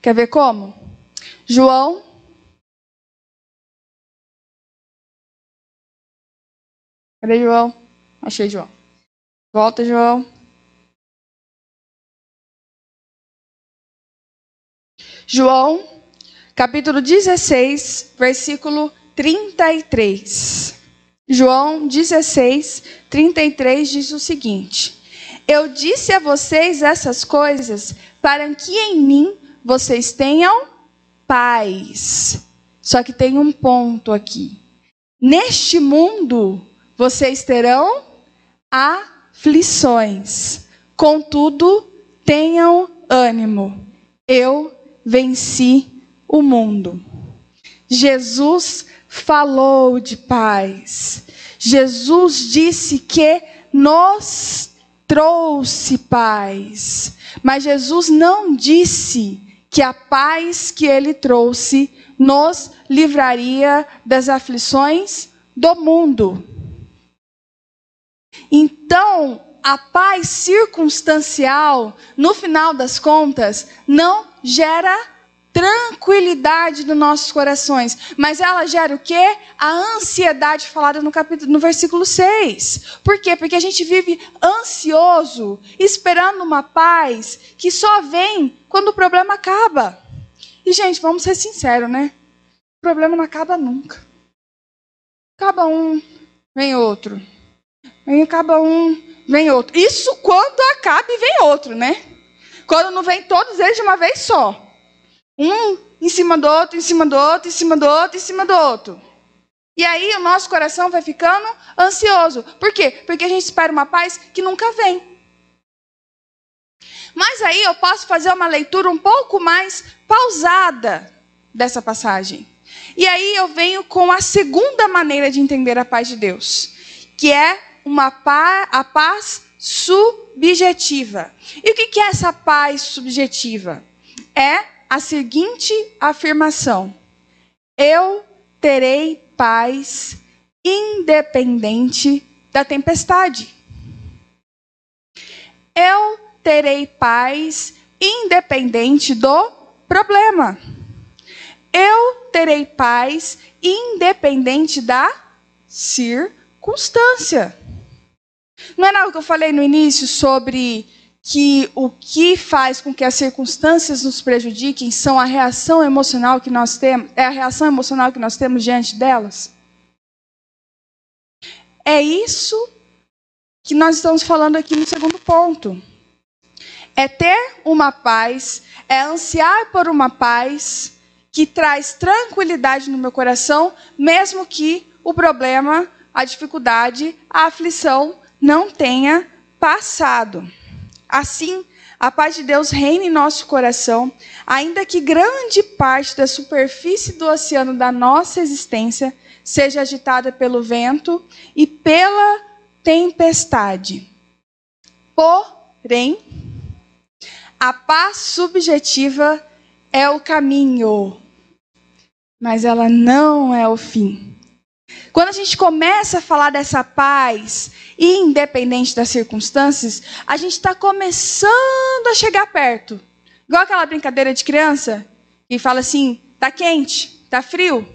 Quer ver como? João. Cadê João? Achei João. Volta, João. João, capítulo 16, versículo 33. João 16, 33 diz o seguinte: Eu disse a vocês essas coisas para que em mim vocês tenham paz. Só que tem um ponto aqui. Neste mundo vocês terão aflições. Contudo, tenham ânimo. Eu venci o mundo. Jesus falou de paz. Jesus disse que nos trouxe paz. Mas Jesus não disse que a paz que ele trouxe nos livraria das aflições do mundo. Então, a paz circunstancial, no final das contas, não gera tranquilidade nos nossos corações, mas ela gera o quê? A ansiedade falada no capítulo no versículo 6. Por quê? Porque a gente vive ansioso, esperando uma paz que só vem quando o problema acaba. E gente, vamos ser sinceros, né? O problema não acaba nunca. Acaba um, vem outro. Vem acaba um, vem outro. Isso quando acaba e vem outro, né? Quando não vem todos eles de uma vez só. Um em cima do outro, em cima do outro, em cima do outro, em cima do outro. E aí o nosso coração vai ficando ansioso. Por quê? Porque a gente espera uma paz que nunca vem. Mas aí eu posso fazer uma leitura um pouco mais pausada dessa passagem. E aí eu venho com a segunda maneira de entender a paz de Deus, que é uma a paz subjetiva. E o que é essa paz subjetiva? É a seguinte afirmação: Eu terei paz independente da tempestade. Eu terei paz independente do problema. Eu terei paz independente da circunstância. Não é nada que eu falei no início sobre que o que faz com que as circunstâncias nos prejudiquem são a reação emocional que nós temos, é a reação emocional que nós temos diante delas. É isso que nós estamos falando aqui no segundo ponto. É ter uma paz, é ansiar por uma paz que traz tranquilidade no meu coração, mesmo que o problema, a dificuldade, a aflição não tenha passado. Assim, a paz de Deus reina em nosso coração, ainda que grande parte da superfície do oceano da nossa existência seja agitada pelo vento e pela tempestade. Porém, a paz subjetiva é o caminho, mas ela não é o fim. Quando a gente começa a falar dessa paz, independente das circunstâncias, a gente está começando a chegar perto. Igual aquela brincadeira de criança, que fala assim: tá quente, tá frio.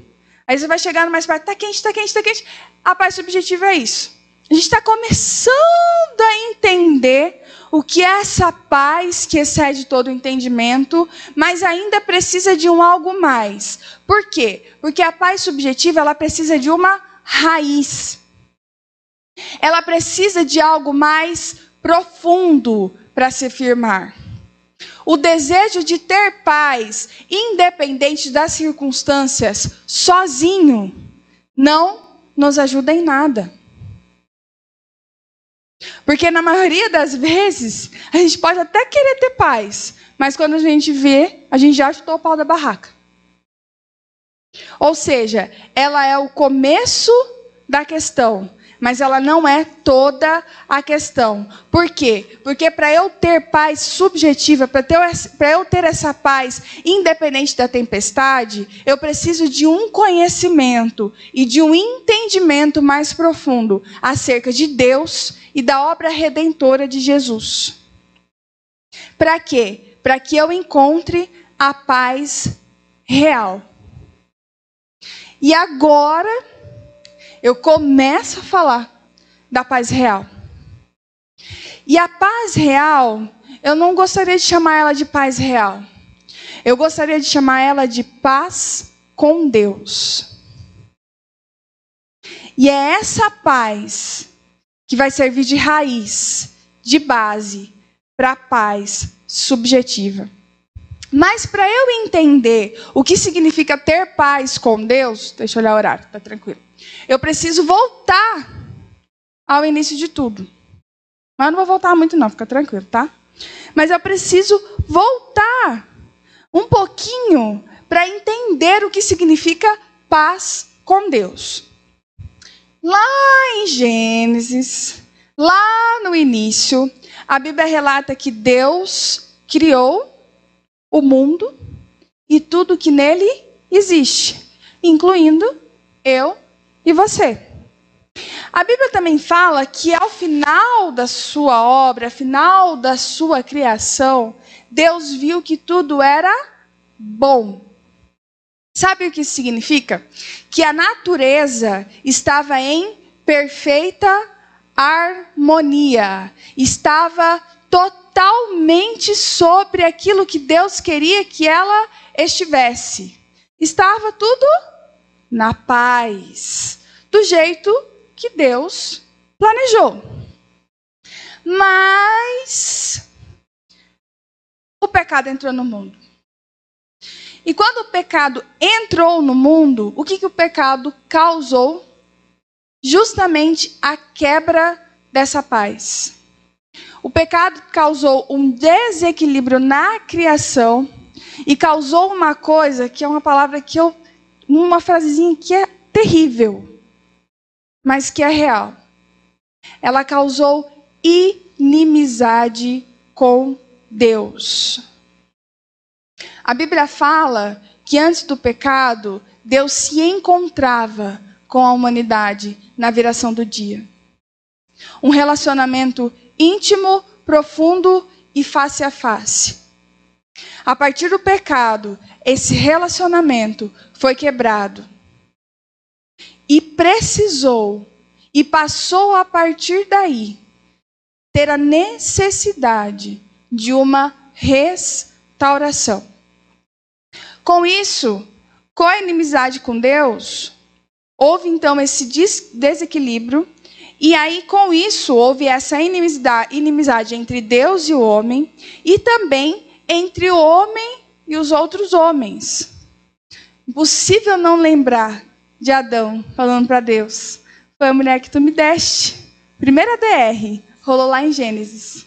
Aí você vai chegando mais perto, tá quente, tá quente, tá quente. A paz subjetiva é isso. A gente está começando a entender o que é essa paz que excede todo entendimento, mas ainda precisa de um algo mais. Por quê? Porque a paz subjetiva ela precisa de uma raiz. Ela precisa de algo mais profundo para se firmar. O desejo de ter paz, independente das circunstâncias, sozinho, não nos ajuda em nada. Porque na maioria das vezes, a gente pode até querer ter paz, mas quando a gente vê, a gente já chutou o pau da barraca. Ou seja, ela é o começo da questão, mas ela não é toda a questão. Por quê? Porque para eu ter paz subjetiva, para eu ter essa paz independente da tempestade, eu preciso de um conhecimento e de um entendimento mais profundo acerca de Deus e da obra redentora de Jesus. Para quê? Para que eu encontre a paz real. E agora eu começo a falar da paz real. E a paz real, eu não gostaria de chamar ela de paz real. Eu gostaria de chamar ela de paz com Deus. E é essa paz que vai servir de raiz, de base para a paz subjetiva. Mas para eu entender o que significa ter paz com Deus, deixa eu olhar o horário, tá tranquilo. Eu preciso voltar ao início de tudo. Mas eu não vou voltar muito não, fica tranquilo, tá? Mas eu preciso voltar um pouquinho para entender o que significa paz com Deus. Lá em Gênesis, lá no início, a Bíblia relata que Deus criou o mundo e tudo que nele existe, incluindo eu e você. A Bíblia também fala que ao final da sua obra, ao final da sua criação, Deus viu que tudo era bom. Sabe o que isso significa? Que a natureza estava em perfeita harmonia, estava totalmente sobre aquilo que Deus queria que ela estivesse. Estava tudo na paz, do jeito que Deus planejou. Mas o pecado entrou no mundo. E quando o pecado entrou no mundo, o que, que o pecado causou? Justamente a quebra dessa paz. O pecado causou um desequilíbrio na criação e causou uma coisa que é uma palavra que eu. uma frasezinha que é terrível, mas que é real. Ela causou inimizade com Deus. A Bíblia fala que antes do pecado, Deus se encontrava com a humanidade na viração do dia. Um relacionamento íntimo, profundo e face a face. A partir do pecado, esse relacionamento foi quebrado. E precisou, e passou a partir daí, ter a necessidade de uma restauração. Com isso, com a inimizade com Deus, houve então esse desequilíbrio e aí, com isso, houve essa inimizade entre Deus e o homem, e também entre o homem e os outros homens. Impossível não lembrar de Adão falando para Deus: Foi a mulher que tu me deste. Primeira DR, rolou lá em Gênesis.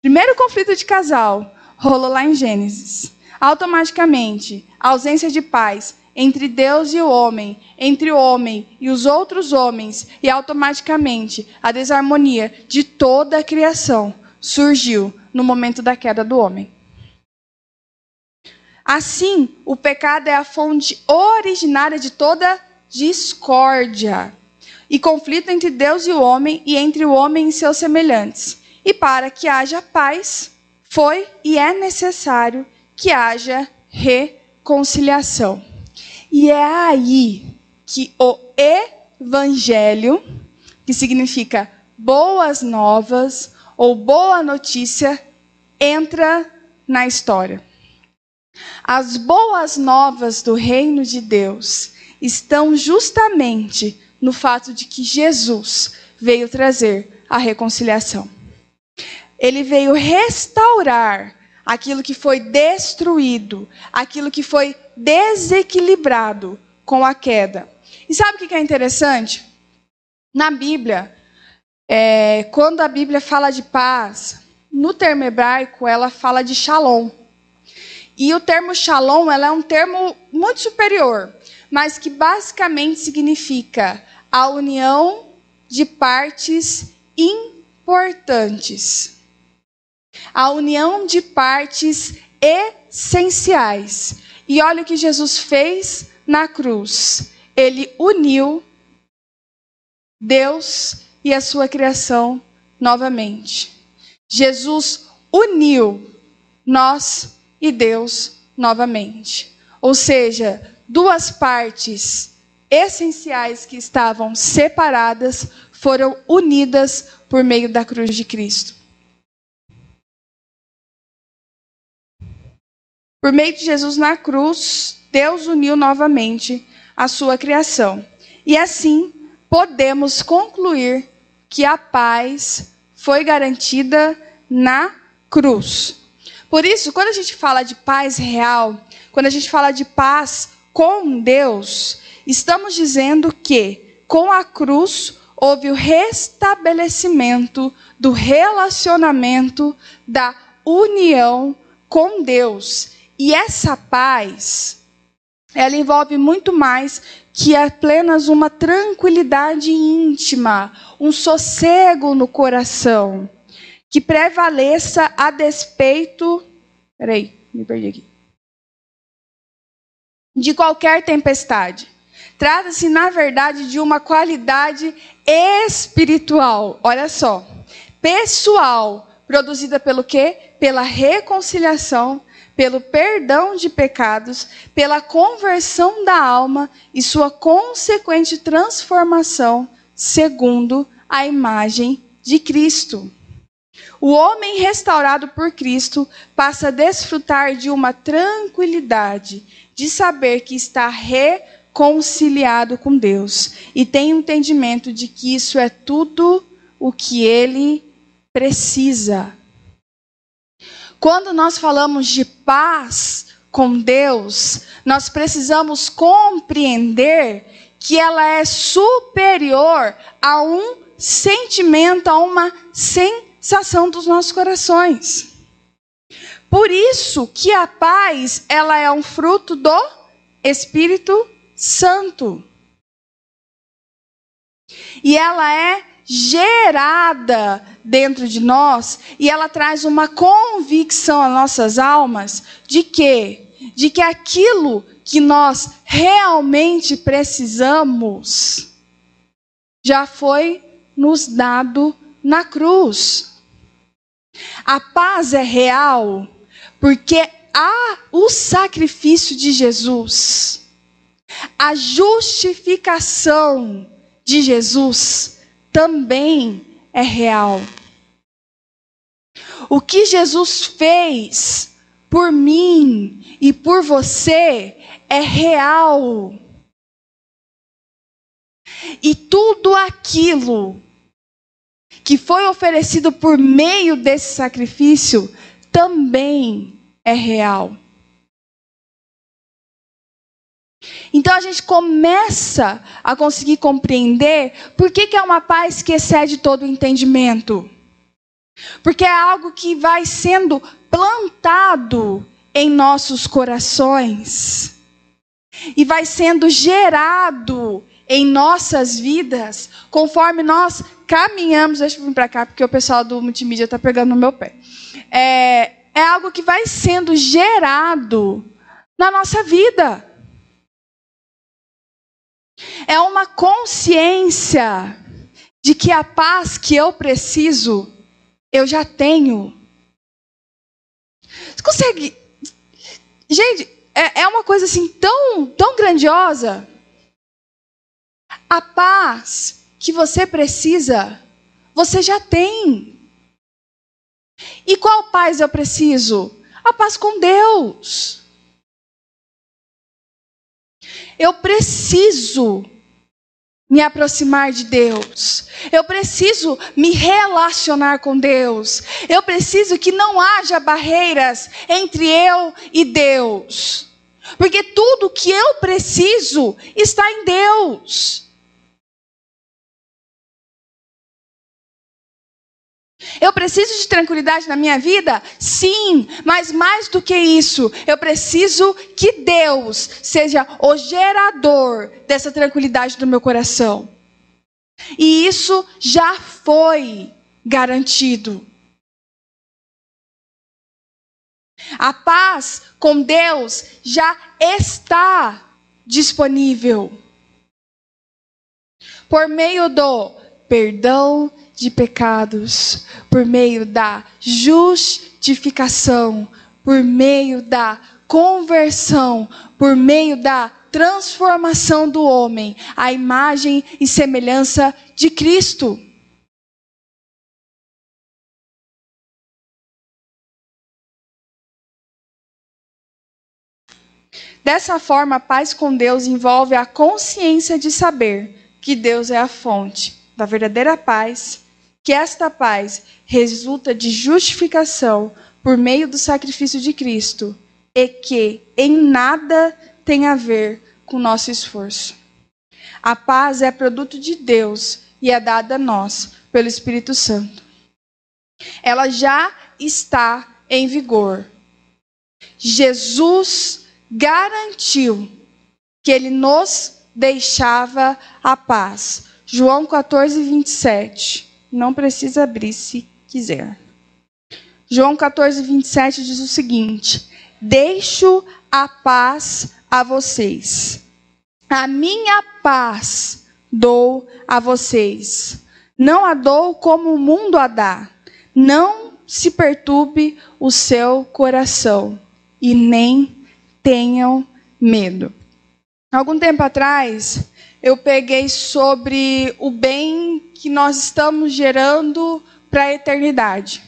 Primeiro conflito de casal, rolou lá em Gênesis. Automaticamente, a ausência de paz entre Deus e o homem, entre o homem e os outros homens, e automaticamente a desarmonia de toda a criação surgiu no momento da queda do homem. Assim, o pecado é a fonte originária de toda discórdia e conflito entre Deus e o homem e entre o homem e seus semelhantes. E para que haja paz, foi e é necessário que haja reconciliação. E é aí que o evangelho, que significa boas novas ou boa notícia, entra na história. As boas novas do reino de Deus estão justamente no fato de que Jesus veio trazer a reconciliação. Ele veio restaurar aquilo que foi destruído, aquilo que foi desequilibrado com a queda. E sabe o que é interessante? Na Bíblia, é, quando a Bíblia fala de paz, no termo hebraico ela fala de shalom. E o termo shalom é um termo muito superior, mas que basicamente significa a união de partes importantes. A união de partes essenciais e olha o que Jesus fez na cruz. Ele uniu Deus e a sua criação novamente. Jesus uniu nós e Deus novamente. Ou seja, duas partes essenciais que estavam separadas foram unidas por meio da cruz de Cristo. Por meio de Jesus na cruz, Deus uniu novamente a sua criação. E assim, podemos concluir que a paz foi garantida na cruz. Por isso, quando a gente fala de paz real, quando a gente fala de paz com Deus, estamos dizendo que com a cruz houve o restabelecimento do relacionamento, da união com Deus. E essa paz ela envolve muito mais que apenas uma tranquilidade íntima, um sossego no coração, que prevaleça a despeito. Peraí, me perdi aqui. De qualquer tempestade. Trata-se, na verdade, de uma qualidade espiritual. Olha só. Pessoal, produzida pelo quê? Pela reconciliação pelo perdão de pecados, pela conversão da alma e sua consequente transformação segundo a imagem de Cristo. O homem restaurado por Cristo passa a desfrutar de uma tranquilidade, de saber que está reconciliado com Deus e tem o entendimento de que isso é tudo o que ele precisa quando nós falamos de paz com Deus, nós precisamos compreender que ela é superior a um sentimento, a uma sensação dos nossos corações. Por isso que a paz, ela é um fruto do Espírito Santo. E ela é gerada dentro de nós e ela traz uma convicção às nossas almas de que de que aquilo que nós realmente precisamos já foi nos dado na cruz. A paz é real porque há o sacrifício de Jesus. A justificação de Jesus também é real. O que Jesus fez por mim e por você é real. E tudo aquilo que foi oferecido por meio desse sacrifício também é real. Então a gente começa a conseguir compreender por que, que é uma paz que excede todo o entendimento. Porque é algo que vai sendo plantado em nossos corações e vai sendo gerado em nossas vidas conforme nós caminhamos. Deixa eu vir para cá porque o pessoal do multimídia está pegando no meu pé. É, é algo que vai sendo gerado na nossa vida. É uma consciência de que a paz que eu preciso, eu já tenho. Você consegue. Gente, é, é uma coisa assim tão, tão grandiosa. A paz que você precisa, você já tem. E qual paz eu preciso? A paz com Deus. Eu preciso me aproximar de Deus. Eu preciso me relacionar com Deus. Eu preciso que não haja barreiras entre eu e Deus. Porque tudo que eu preciso está em Deus. Eu preciso de tranquilidade na minha vida? Sim, mas mais do que isso, eu preciso que Deus seja o gerador dessa tranquilidade do meu coração. E isso já foi garantido. A paz com Deus já está disponível. Por meio do perdão de pecados, por meio da justificação, por meio da conversão, por meio da transformação do homem à imagem e semelhança de Cristo. Dessa forma, a paz com Deus envolve a consciência de saber que Deus é a fonte da verdadeira paz que esta paz resulta de justificação por meio do sacrifício de Cristo e que em nada tem a ver com nosso esforço. A paz é produto de Deus e é dada a nós pelo Espírito Santo. Ela já está em vigor. Jesus garantiu que ele nos deixava a paz. João 14, 27. Não precisa abrir se quiser. João 14, 27 diz o seguinte: Deixo a paz a vocês. A minha paz dou a vocês. Não a dou como o mundo a dá. Não se perturbe o seu coração e nem tenham medo. Algum tempo atrás, eu peguei sobre o bem que nós estamos gerando para a eternidade.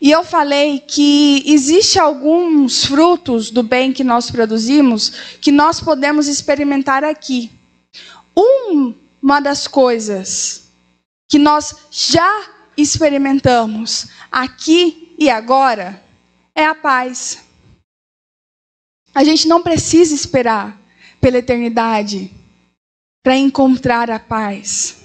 E eu falei que existe alguns frutos do bem que nós produzimos que nós podemos experimentar aqui. Uma das coisas que nós já experimentamos aqui e agora é a paz. A gente não precisa esperar pela eternidade para encontrar a paz.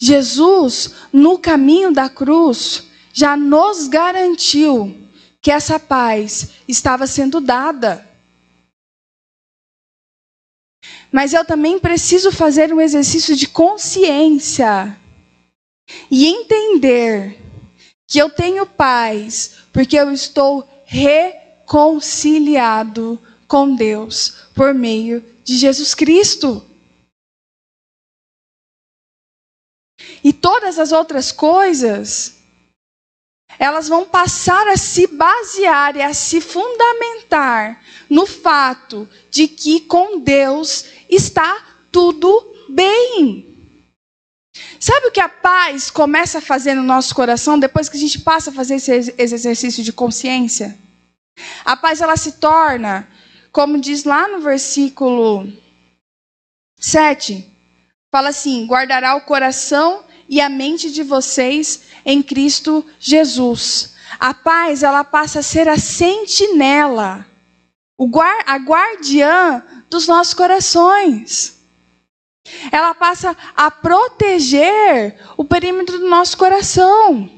Jesus, no caminho da cruz, já nos garantiu que essa paz estava sendo dada. Mas eu também preciso fazer um exercício de consciência e entender que eu tenho paz porque eu estou reconciliado com Deus por meio de Jesus Cristo. E todas as outras coisas, elas vão passar a se basear e a se fundamentar no fato de que com Deus está tudo bem. Sabe o que a paz começa a fazer no nosso coração depois que a gente passa a fazer esse exercício de consciência? A paz ela se torna como diz lá no versículo 7, fala assim: guardará o coração e a mente de vocês em Cristo Jesus. A paz, ela passa a ser a sentinela, a guardiã dos nossos corações. Ela passa a proteger o perímetro do nosso coração.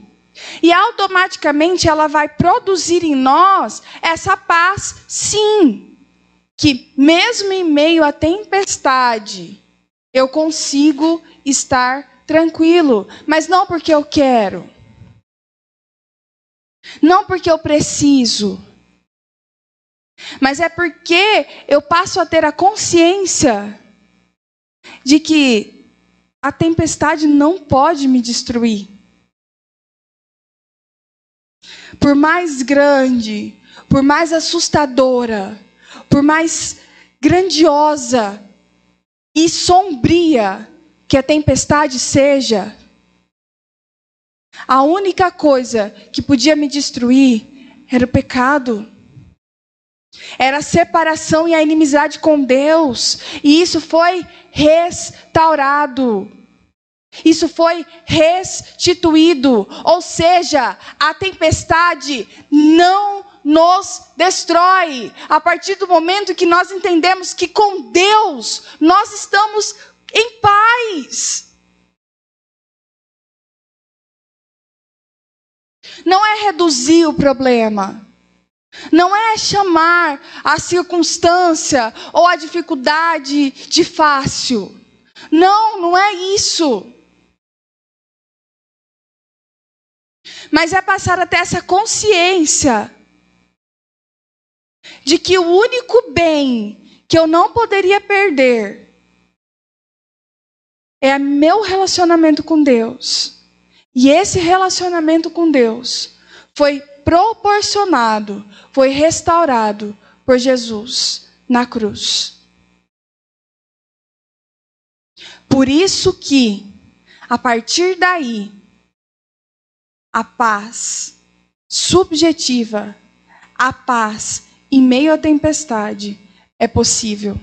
E automaticamente ela vai produzir em nós essa paz, sim que, mesmo em meio à tempestade, eu consigo estar tranquilo, mas não porque eu quero, não porque eu preciso, mas é porque eu passo a ter a consciência de que a tempestade não pode me destruir. Por mais grande, por mais assustadora, por mais grandiosa e sombria que a tempestade seja, a única coisa que podia me destruir era o pecado. Era a separação e a inimizade com Deus. E isso foi restaurado. Isso foi restituído. Ou seja, a tempestade não nos destrói. A partir do momento que nós entendemos que com Deus nós estamos em paz. Não é reduzir o problema. Não é chamar a circunstância ou a dificuldade de fácil. Não, não é isso. Mas é passar até essa consciência de que o único bem que eu não poderia perder é meu relacionamento com Deus. E esse relacionamento com Deus foi proporcionado, foi restaurado por Jesus na cruz. Por isso que, a partir daí, a paz subjetiva, a paz em meio à tempestade, é possível.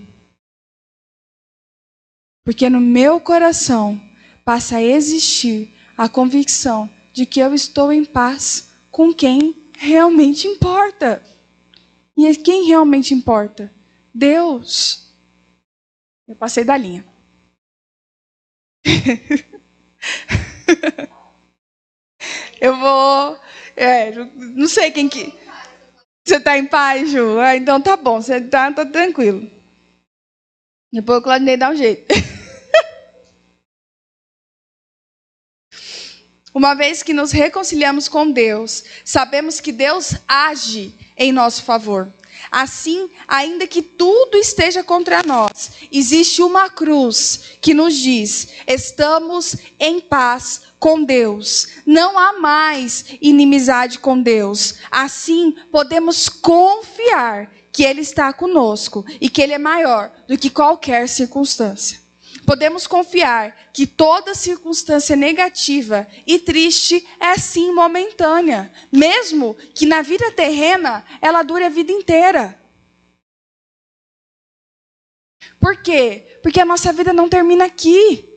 Porque no meu coração passa a existir a convicção de que eu estou em paz com quem realmente importa. E quem realmente importa? Deus. Eu passei da linha. eu vou. É, não sei quem que. Você está em paz, Ju? Ah, então tá bom, você está tá tranquilo. Depois o Claudinei dá um jeito. Uma vez que nos reconciliamos com Deus, sabemos que Deus age em nosso favor. Assim, ainda que tudo esteja contra nós, existe uma cruz que nos diz: estamos em paz com Deus. Não há mais inimizade com Deus. Assim, podemos confiar que Ele está conosco e que Ele é maior do que qualquer circunstância. Podemos confiar que toda circunstância negativa e triste é sim momentânea, mesmo que na vida terrena ela dure a vida inteira. Por quê? Porque a nossa vida não termina aqui.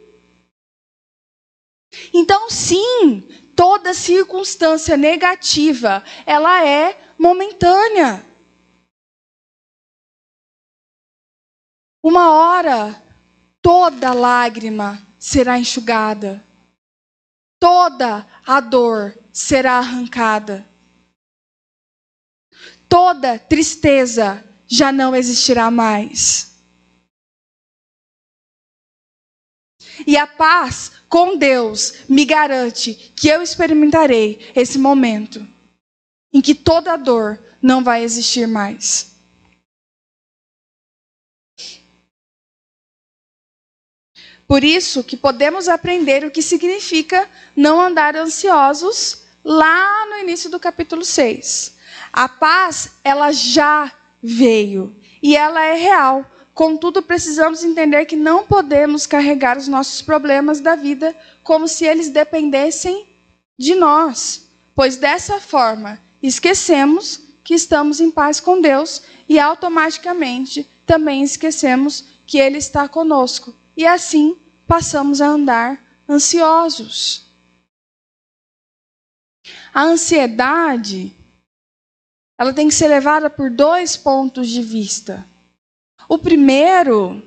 Então, sim, toda circunstância negativa, ela é momentânea. Uma hora toda lágrima será enxugada, toda a dor será arrancada, toda tristeza já não existirá mais. E a paz com Deus me garante que eu experimentarei esse momento em que toda dor não vai existir mais. Por isso que podemos aprender o que significa não andar ansiosos lá no início do capítulo 6. A paz, ela já veio e ela é real. Contudo, precisamos entender que não podemos carregar os nossos problemas da vida como se eles dependessem de nós, pois dessa forma esquecemos que estamos em paz com Deus e automaticamente também esquecemos que Ele está conosco. E assim passamos a andar ansiosos. A ansiedade, ela tem que ser levada por dois pontos de vista. O primeiro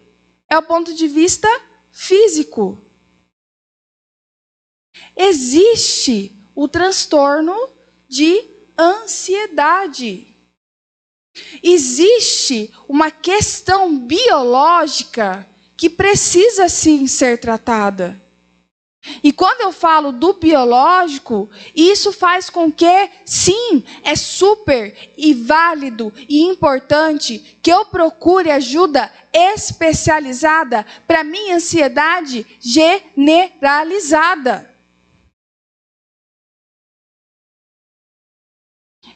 é o ponto de vista físico. Existe o transtorno de ansiedade. Existe uma questão biológica que precisa sim ser tratada. E quando eu falo do biológico, isso faz com que, sim, é super e válido e importante que eu procure ajuda especializada para minha ansiedade generalizada.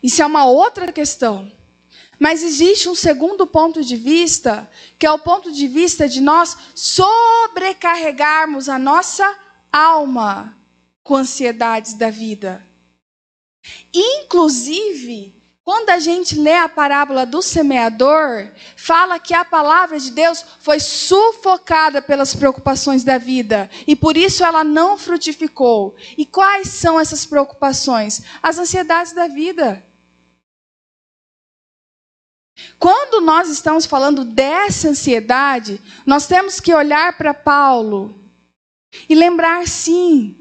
Isso é uma outra questão. Mas existe um segundo ponto de vista, que é o ponto de vista de nós sobrecarregarmos a nossa alma com ansiedades da vida. Inclusive, quando a gente lê a parábola do semeador, fala que a palavra de Deus foi sufocada pelas preocupações da vida e por isso ela não frutificou. E quais são essas preocupações? As ansiedades da vida. Quando nós estamos falando dessa ansiedade, nós temos que olhar para Paulo e lembrar, sim,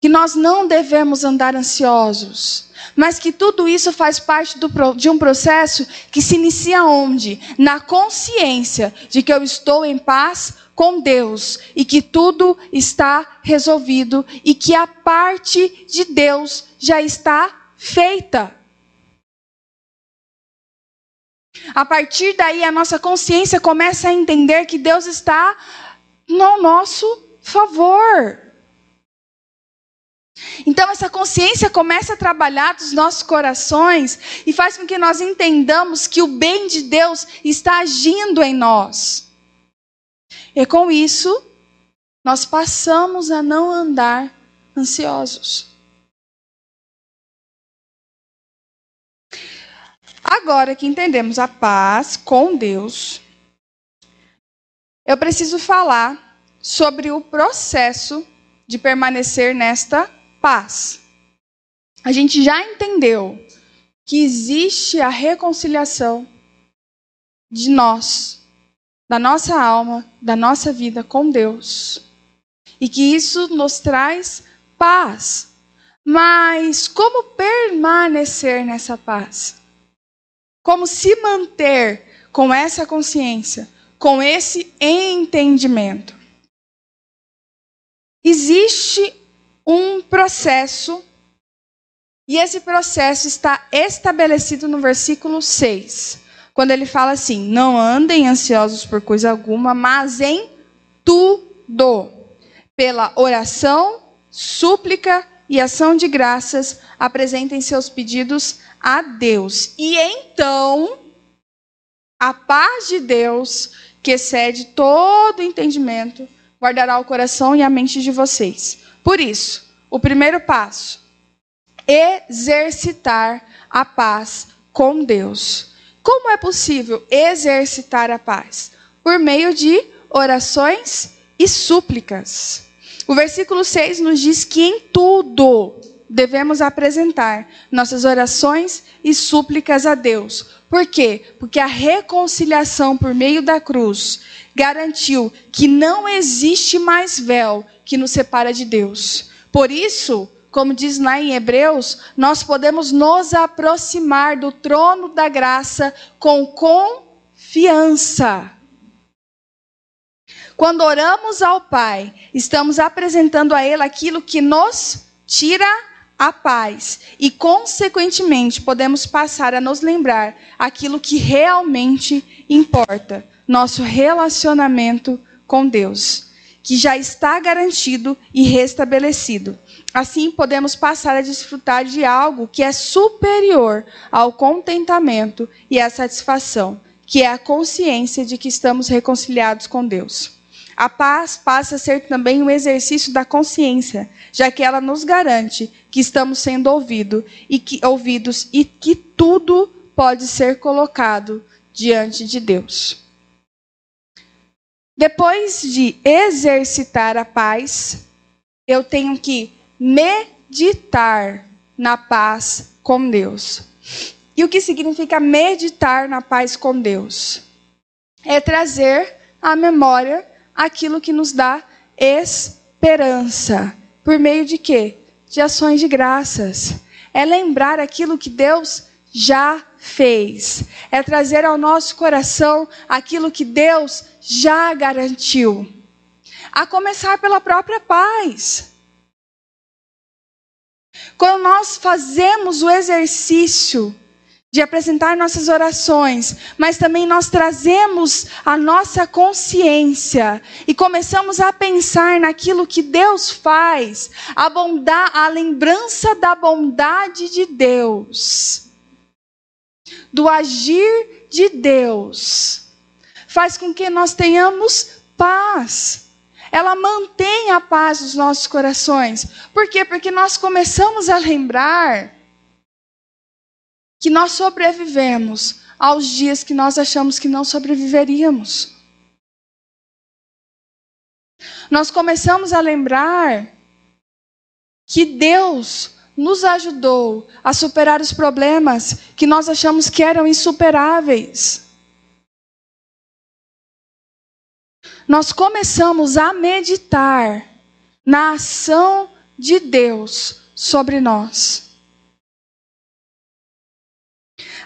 que nós não devemos andar ansiosos, mas que tudo isso faz parte do, de um processo que se inicia onde? Na consciência de que eu estou em paz com Deus e que tudo está resolvido e que a parte de Deus já está feita. A partir daí, a nossa consciência começa a entender que Deus está no nosso favor. Então, essa consciência começa a trabalhar dos nossos corações e faz com que nós entendamos que o bem de Deus está agindo em nós. E com isso, nós passamos a não andar ansiosos. Agora que entendemos a paz com Deus, eu preciso falar sobre o processo de permanecer nesta paz. A gente já entendeu que existe a reconciliação de nós, da nossa alma, da nossa vida com Deus. E que isso nos traz paz. Mas como permanecer nessa paz? Como se manter com essa consciência com esse entendimento. Existe um processo, e esse processo está estabelecido no versículo 6, quando ele fala assim: Não andem ansiosos por coisa alguma, mas em tudo, pela oração, súplica e ação de graças, apresentem seus pedidos a Deus. E então, a paz de Deus, que excede todo entendimento, guardará o coração e a mente de vocês. Por isso, o primeiro passo, exercitar a paz com Deus. Como é possível exercitar a paz? Por meio de orações e súplicas. O versículo 6 nos diz que em tudo devemos apresentar nossas orações e súplicas a Deus. Por quê? Porque a reconciliação por meio da cruz garantiu que não existe mais véu que nos separa de Deus. Por isso, como diz lá em Hebreus, nós podemos nos aproximar do trono da graça com confiança. Quando oramos ao Pai, estamos apresentando a Ele aquilo que nos tira a paz e, consequentemente, podemos passar a nos lembrar aquilo que realmente importa: nosso relacionamento com Deus, que já está garantido e restabelecido. Assim, podemos passar a desfrutar de algo que é superior ao contentamento e à satisfação, que é a consciência de que estamos reconciliados com Deus. A paz passa a ser também um exercício da consciência, já que ela nos garante que estamos sendo ouvido e que, ouvidos e que tudo pode ser colocado diante de Deus. Depois de exercitar a paz, eu tenho que meditar na paz com Deus. E o que significa meditar na paz com Deus? É trazer à memória aquilo que nos dá esperança. Por meio de quê? De ações de graças. É lembrar aquilo que Deus já fez. É trazer ao nosso coração aquilo que Deus já garantiu. A começar pela própria paz. Quando nós fazemos o exercício de apresentar nossas orações, mas também nós trazemos a nossa consciência e começamos a pensar naquilo que Deus faz, a bondade, a lembrança da bondade de Deus, do agir de Deus, faz com que nós tenhamos paz. Ela mantém a paz nos nossos corações. Por quê? Porque nós começamos a lembrar que nós sobrevivemos aos dias que nós achamos que não sobreviveríamos. Nós começamos a lembrar que Deus nos ajudou a superar os problemas que nós achamos que eram insuperáveis. Nós começamos a meditar na ação de Deus sobre nós.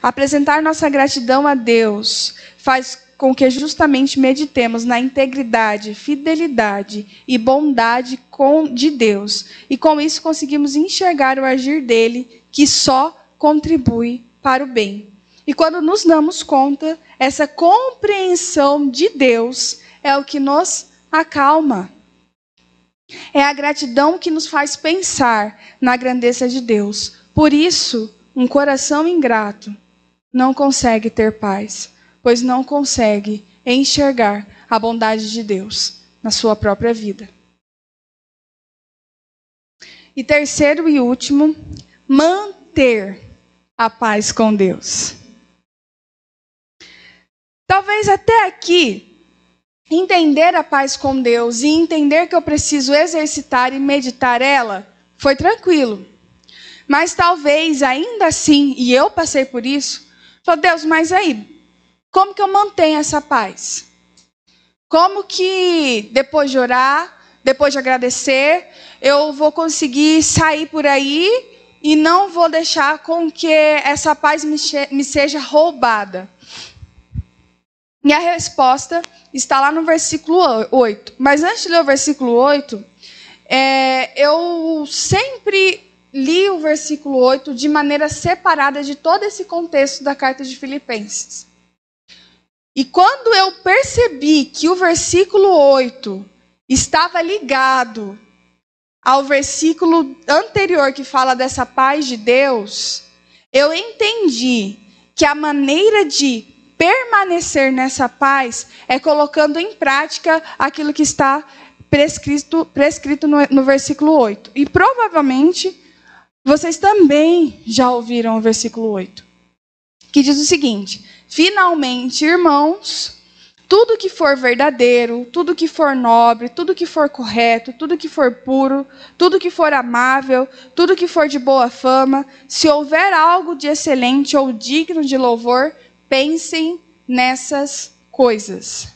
Apresentar nossa gratidão a Deus faz com que justamente meditemos na integridade, fidelidade e bondade de Deus. E com isso conseguimos enxergar o agir dele, que só contribui para o bem. E quando nos damos conta, essa compreensão de Deus é o que nos acalma. É a gratidão que nos faz pensar na grandeza de Deus. Por isso, um coração ingrato não consegue ter paz, pois não consegue enxergar a bondade de Deus na sua própria vida. E terceiro e último, manter a paz com Deus. Talvez até aqui, entender a paz com Deus e entender que eu preciso exercitar e meditar ela, foi tranquilo. Mas talvez ainda assim, e eu passei por isso, Falou, Deus, mas aí, como que eu mantenho essa paz? Como que depois de orar, depois de agradecer, eu vou conseguir sair por aí e não vou deixar com que essa paz me, me seja roubada? E a resposta está lá no versículo 8. Mas antes de ler o versículo 8, é, eu sempre li o versículo 8 de maneira separada de todo esse contexto da carta de Filipenses. E quando eu percebi que o versículo 8 estava ligado ao versículo anterior que fala dessa paz de Deus, eu entendi que a maneira de permanecer nessa paz é colocando em prática aquilo que está prescrito, prescrito no, no versículo 8. E provavelmente vocês também já ouviram o versículo 8, que diz o seguinte: Finalmente, irmãos, tudo que for verdadeiro, tudo que for nobre, tudo que for correto, tudo que for puro, tudo que for amável, tudo que for de boa fama, se houver algo de excelente ou digno de louvor, pensem nessas coisas.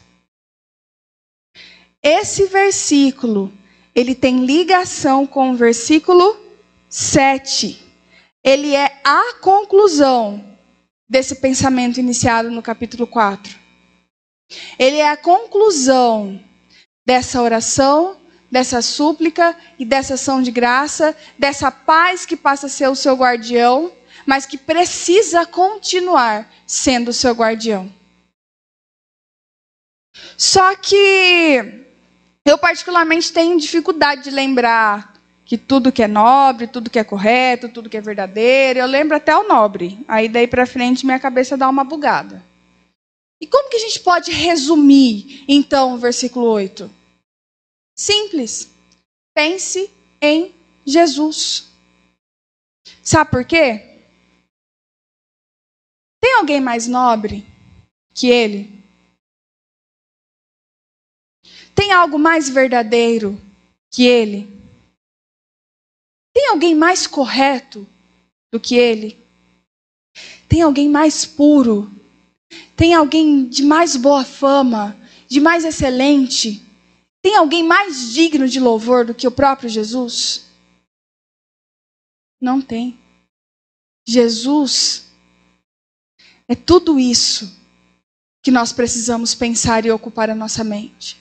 Esse versículo, ele tem ligação com o versículo 7. Ele é a conclusão desse pensamento iniciado no capítulo 4. Ele é a conclusão dessa oração, dessa súplica e dessa ação de graça, dessa paz que passa a ser o seu guardião, mas que precisa continuar sendo o seu guardião. Só que eu particularmente tenho dificuldade de lembrar que tudo que é nobre, tudo que é correto, tudo que é verdadeiro, eu lembro até o nobre. Aí daí para frente minha cabeça dá uma bugada. E como que a gente pode resumir então o versículo 8? Simples. Pense em Jesus. Sabe por quê? Tem alguém mais nobre que ele? Tem algo mais verdadeiro que ele? Tem alguém mais correto do que ele? Tem alguém mais puro? Tem alguém de mais boa fama, de mais excelente? Tem alguém mais digno de louvor do que o próprio Jesus? Não tem. Jesus é tudo isso que nós precisamos pensar e ocupar a nossa mente.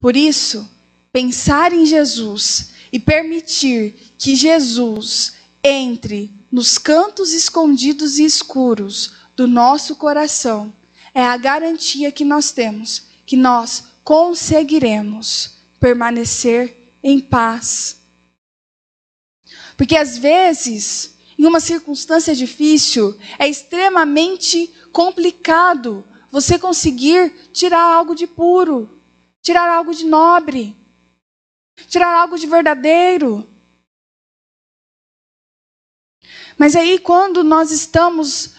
Por isso, pensar em Jesus e permitir que Jesus entre nos cantos escondidos e escuros do nosso coração é a garantia que nós temos que nós conseguiremos permanecer em paz. Porque às vezes, em uma circunstância difícil, é extremamente complicado você conseguir tirar algo de puro, tirar algo de nobre tirar algo de verdadeiro. Mas aí, quando nós estamos,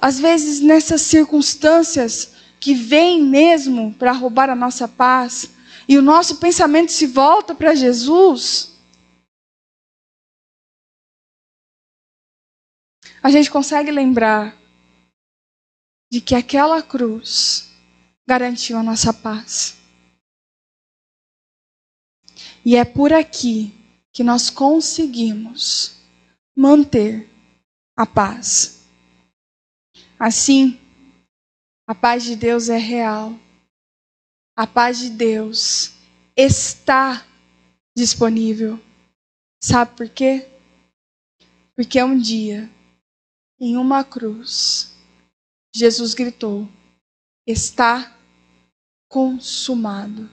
às vezes, nessas circunstâncias que vêm mesmo para roubar a nossa paz, e o nosso pensamento se volta para Jesus, a gente consegue lembrar de que aquela cruz garantiu a nossa paz. E é por aqui que nós conseguimos manter a paz. Assim, a paz de Deus é real. A paz de Deus está disponível. Sabe por quê? Porque um dia, em uma cruz, Jesus gritou: Está consumado.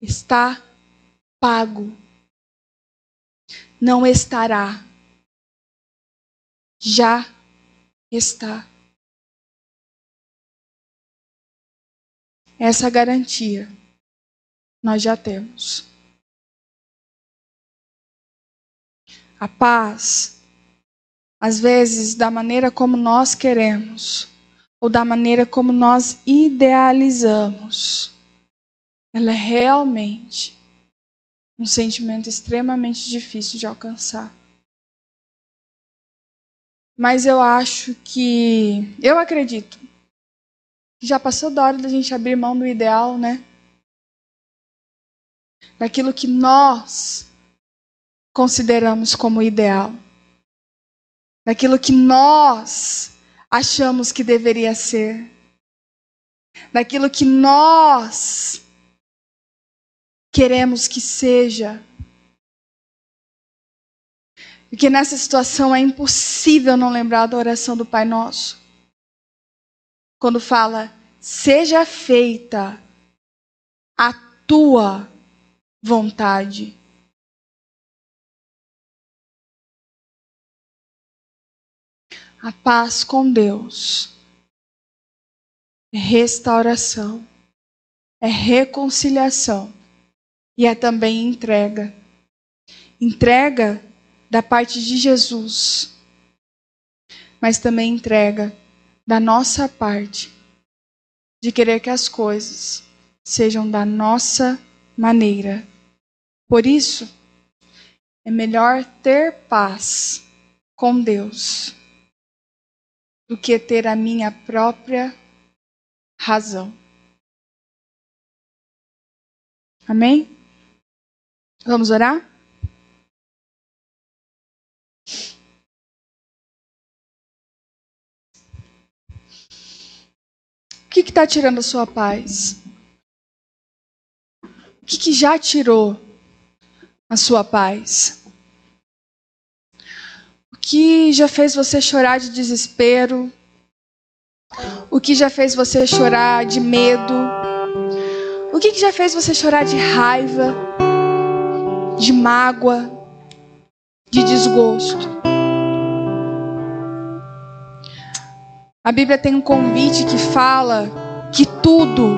Está pago. Não estará. Já está. Essa garantia nós já temos. A paz, às vezes, da maneira como nós queremos, ou da maneira como nós idealizamos, ela é realmente um sentimento extremamente difícil de alcançar. Mas eu acho que. Eu acredito. que Já passou da hora da gente abrir mão do ideal, né? Daquilo que nós consideramos como ideal. Daquilo que nós achamos que deveria ser, daquilo que nós queremos que seja. Porque nessa situação é impossível não lembrar da oração do Pai Nosso. Quando fala, seja feita a tua vontade. A paz com Deus é restauração, é reconciliação e é também entrega. Entrega da parte de Jesus, mas também entrega da nossa parte, de querer que as coisas sejam da nossa maneira. Por isso, é melhor ter paz com Deus do que ter a minha própria razão. Amém? Vamos orar? O que está tirando a sua paz? O que, que já tirou a sua paz? que já fez você chorar de desespero? O que já fez você chorar de medo? O que já fez você chorar de raiva, de mágoa, de desgosto? A Bíblia tem um convite que fala que tudo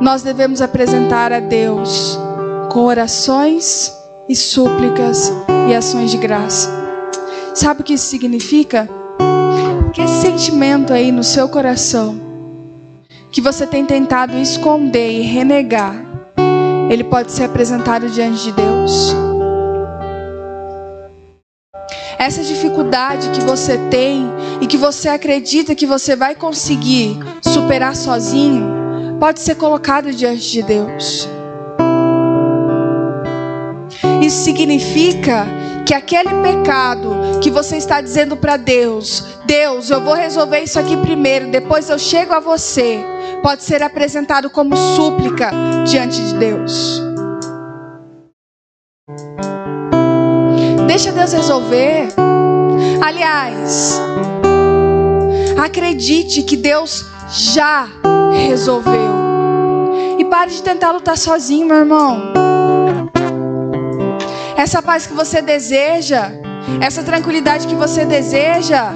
nós devemos apresentar a Deus com orações e súplicas e ações de graça. Sabe o que isso significa? Que esse sentimento aí no seu coração, que você tem tentado esconder e renegar, ele pode ser apresentado diante de Deus. Essa dificuldade que você tem e que você acredita que você vai conseguir superar sozinho, pode ser colocado diante de Deus. Isso significa que aquele pecado que você está dizendo para Deus, Deus, eu vou resolver isso aqui primeiro, depois eu chego a você, pode ser apresentado como súplica diante de Deus. Deixa Deus resolver. Aliás, acredite que Deus já resolveu. E pare de tentar lutar sozinho, meu irmão. Essa paz que você deseja, essa tranquilidade que você deseja,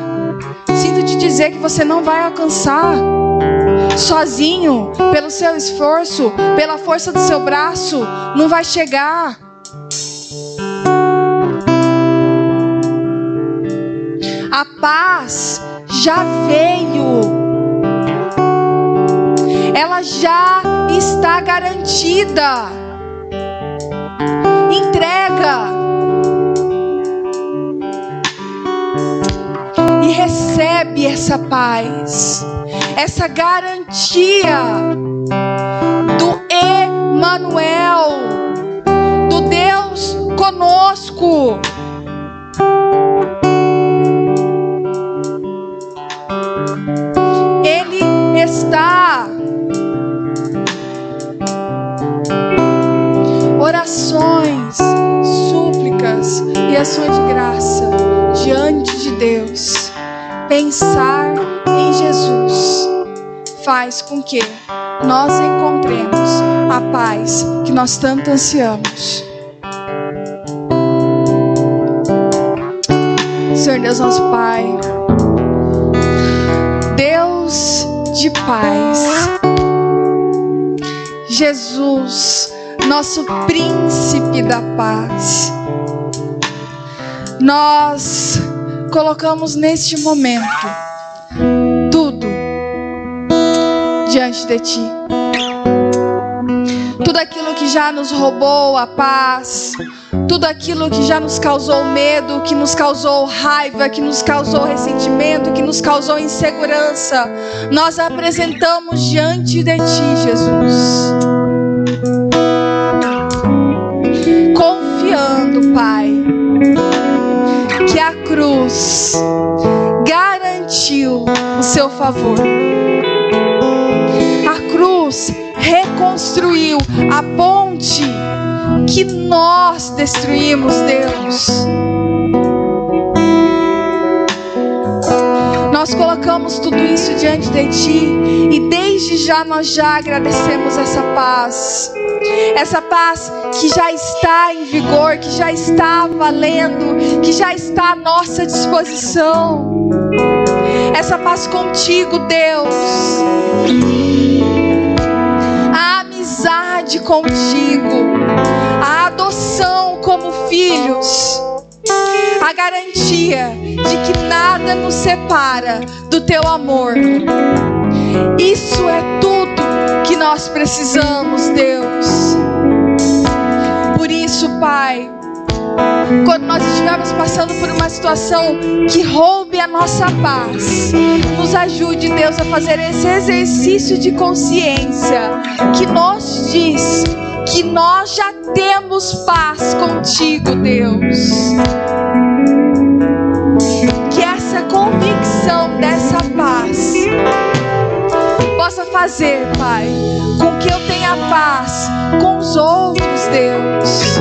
sinto te dizer que você não vai alcançar sozinho, pelo seu esforço, pela força do seu braço, não vai chegar. A paz já veio. Ela já está garantida entrega e recebe essa paz, essa garantia do Emanuel, do Deus conosco. Ele está e ações de graça diante de Deus. Pensar em Jesus faz com que nós encontremos a paz que nós tanto ansiamos. Senhor Deus, nosso Pai, Deus de paz, Jesus, nosso príncipe da paz. Nós colocamos neste momento tudo diante de Ti. Tudo aquilo que já nos roubou a paz, tudo aquilo que já nos causou medo, que nos causou raiva, que nos causou ressentimento, que nos causou insegurança, nós apresentamos diante de Ti, Jesus. Cruz garantiu seu favor. A cruz reconstruiu a ponte que nós destruímos, Deus. Nós colocamos tudo isso diante de Ti e desde já nós já agradecemos essa paz. Essa paz que já está em vigor, que já está valendo, que já está à nossa disposição. Essa paz contigo, Deus. A amizade contigo, a adoção como filhos a garantia de que nada nos separa do teu amor. Isso é nós precisamos, Deus. Por isso, Pai, quando nós estivermos passando por uma situação que roube a nossa paz, nos ajude, Deus, a fazer esse exercício de consciência que nos diz que nós já temos paz contigo, Deus. Possa fazer, Pai, com que eu tenha paz com os outros, Deus.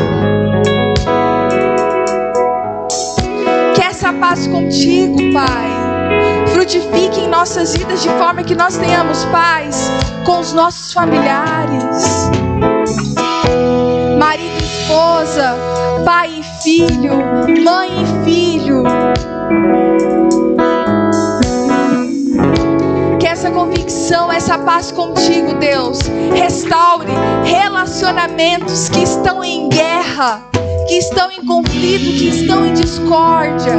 Que essa paz contigo, Pai, frutifique em nossas vidas de forma que nós tenhamos paz com os nossos familiares marido e esposa, pai e filho, mãe e filho. Essa convicção, essa paz contigo, Deus, restaure relacionamentos que estão em guerra, que estão em conflito, que estão em discórdia.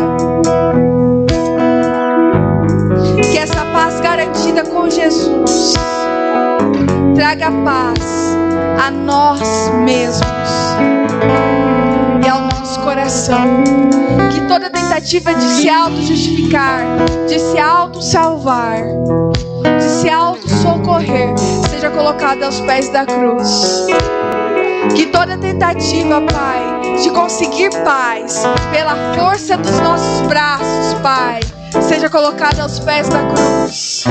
Que essa paz garantida com Jesus traga paz a nós mesmos e ao nosso coração. Que toda tentativa de se auto-justificar, de se auto-salvar, de se auto-socorrer, seja colocada aos pés da cruz. Que toda tentativa, Pai, de conseguir paz pela força dos nossos braços, Pai, seja colocada aos pés da cruz.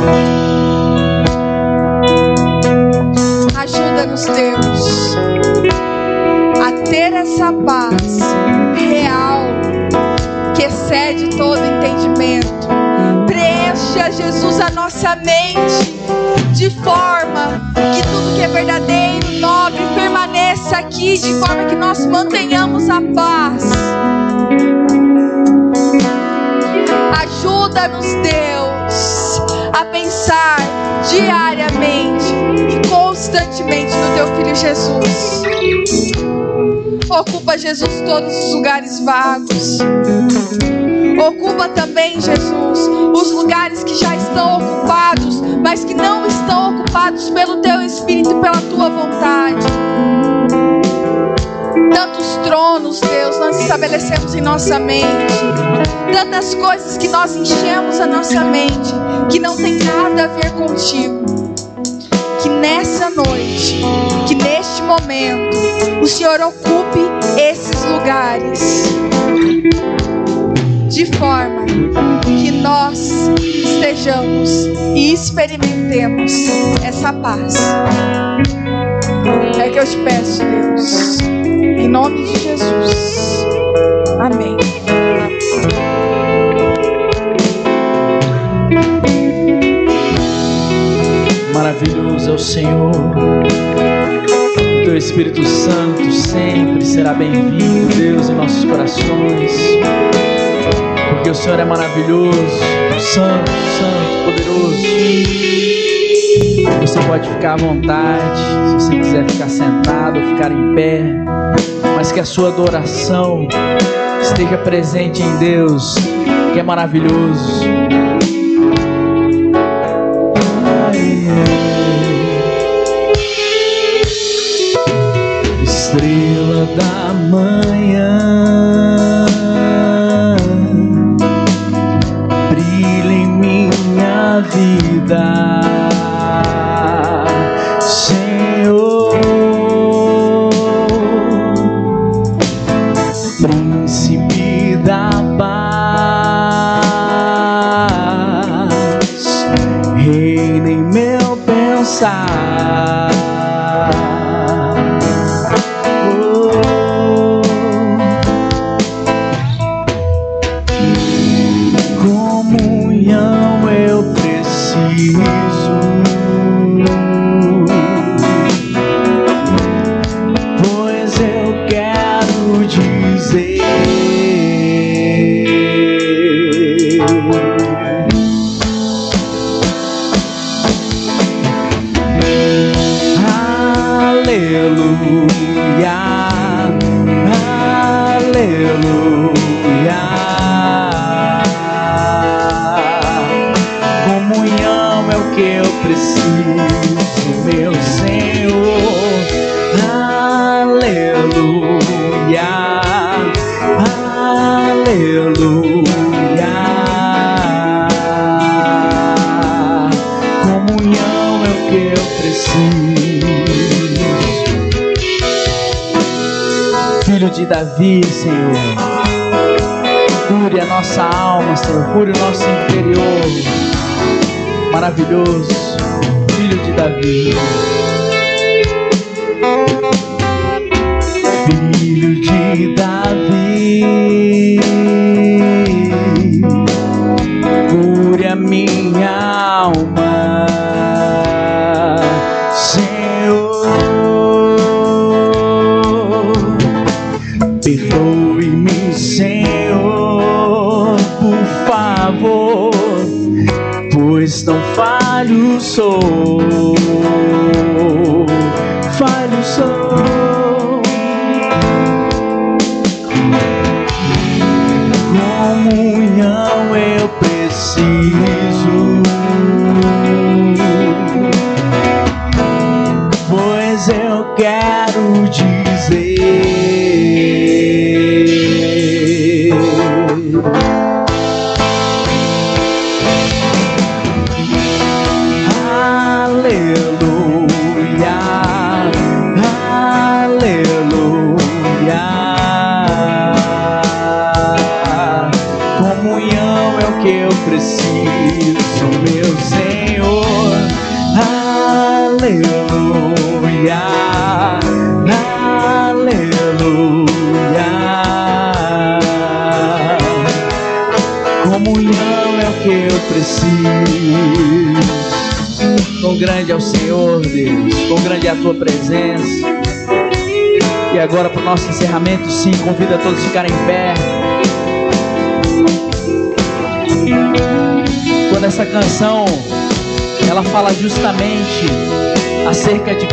Ajuda-nos, Deus, a ter essa paz real que excede todo entendimento. Preencha, Jesus, a nossa mente de forma que tudo que é verdadeiro, nobre, permaneça aqui, de forma que nós mantenhamos a paz. Ajuda-nos, Deus, a pensar diariamente e constantemente no teu filho Jesus. Ocupa, Jesus, todos os lugares vagos. Ocupa também, Jesus, os lugares que já estão ocupados, mas que não estão ocupados pelo teu espírito e pela tua vontade. Tantos tronos, Deus, nós estabelecemos em nossa mente. Tantas coisas que nós enchemos a nossa mente, que não tem nada a ver contigo. Que nessa noite, que neste momento, o Senhor ocupe esses lugares. De forma que nós estejamos e experimentemos essa paz. É que eu te peço, Deus. Em nome de Jesus. Amém. Maravilhoso é o Senhor. Teu Espírito Santo sempre será bem-vindo, Deus, em nossos corações. Porque o Senhor é maravilhoso, santo, santo, poderoso. Você pode ficar à vontade, se você quiser ficar sentado ficar em pé, mas que a sua adoração esteja presente em Deus, que é maravilhoso. Estrela da manhã, vida,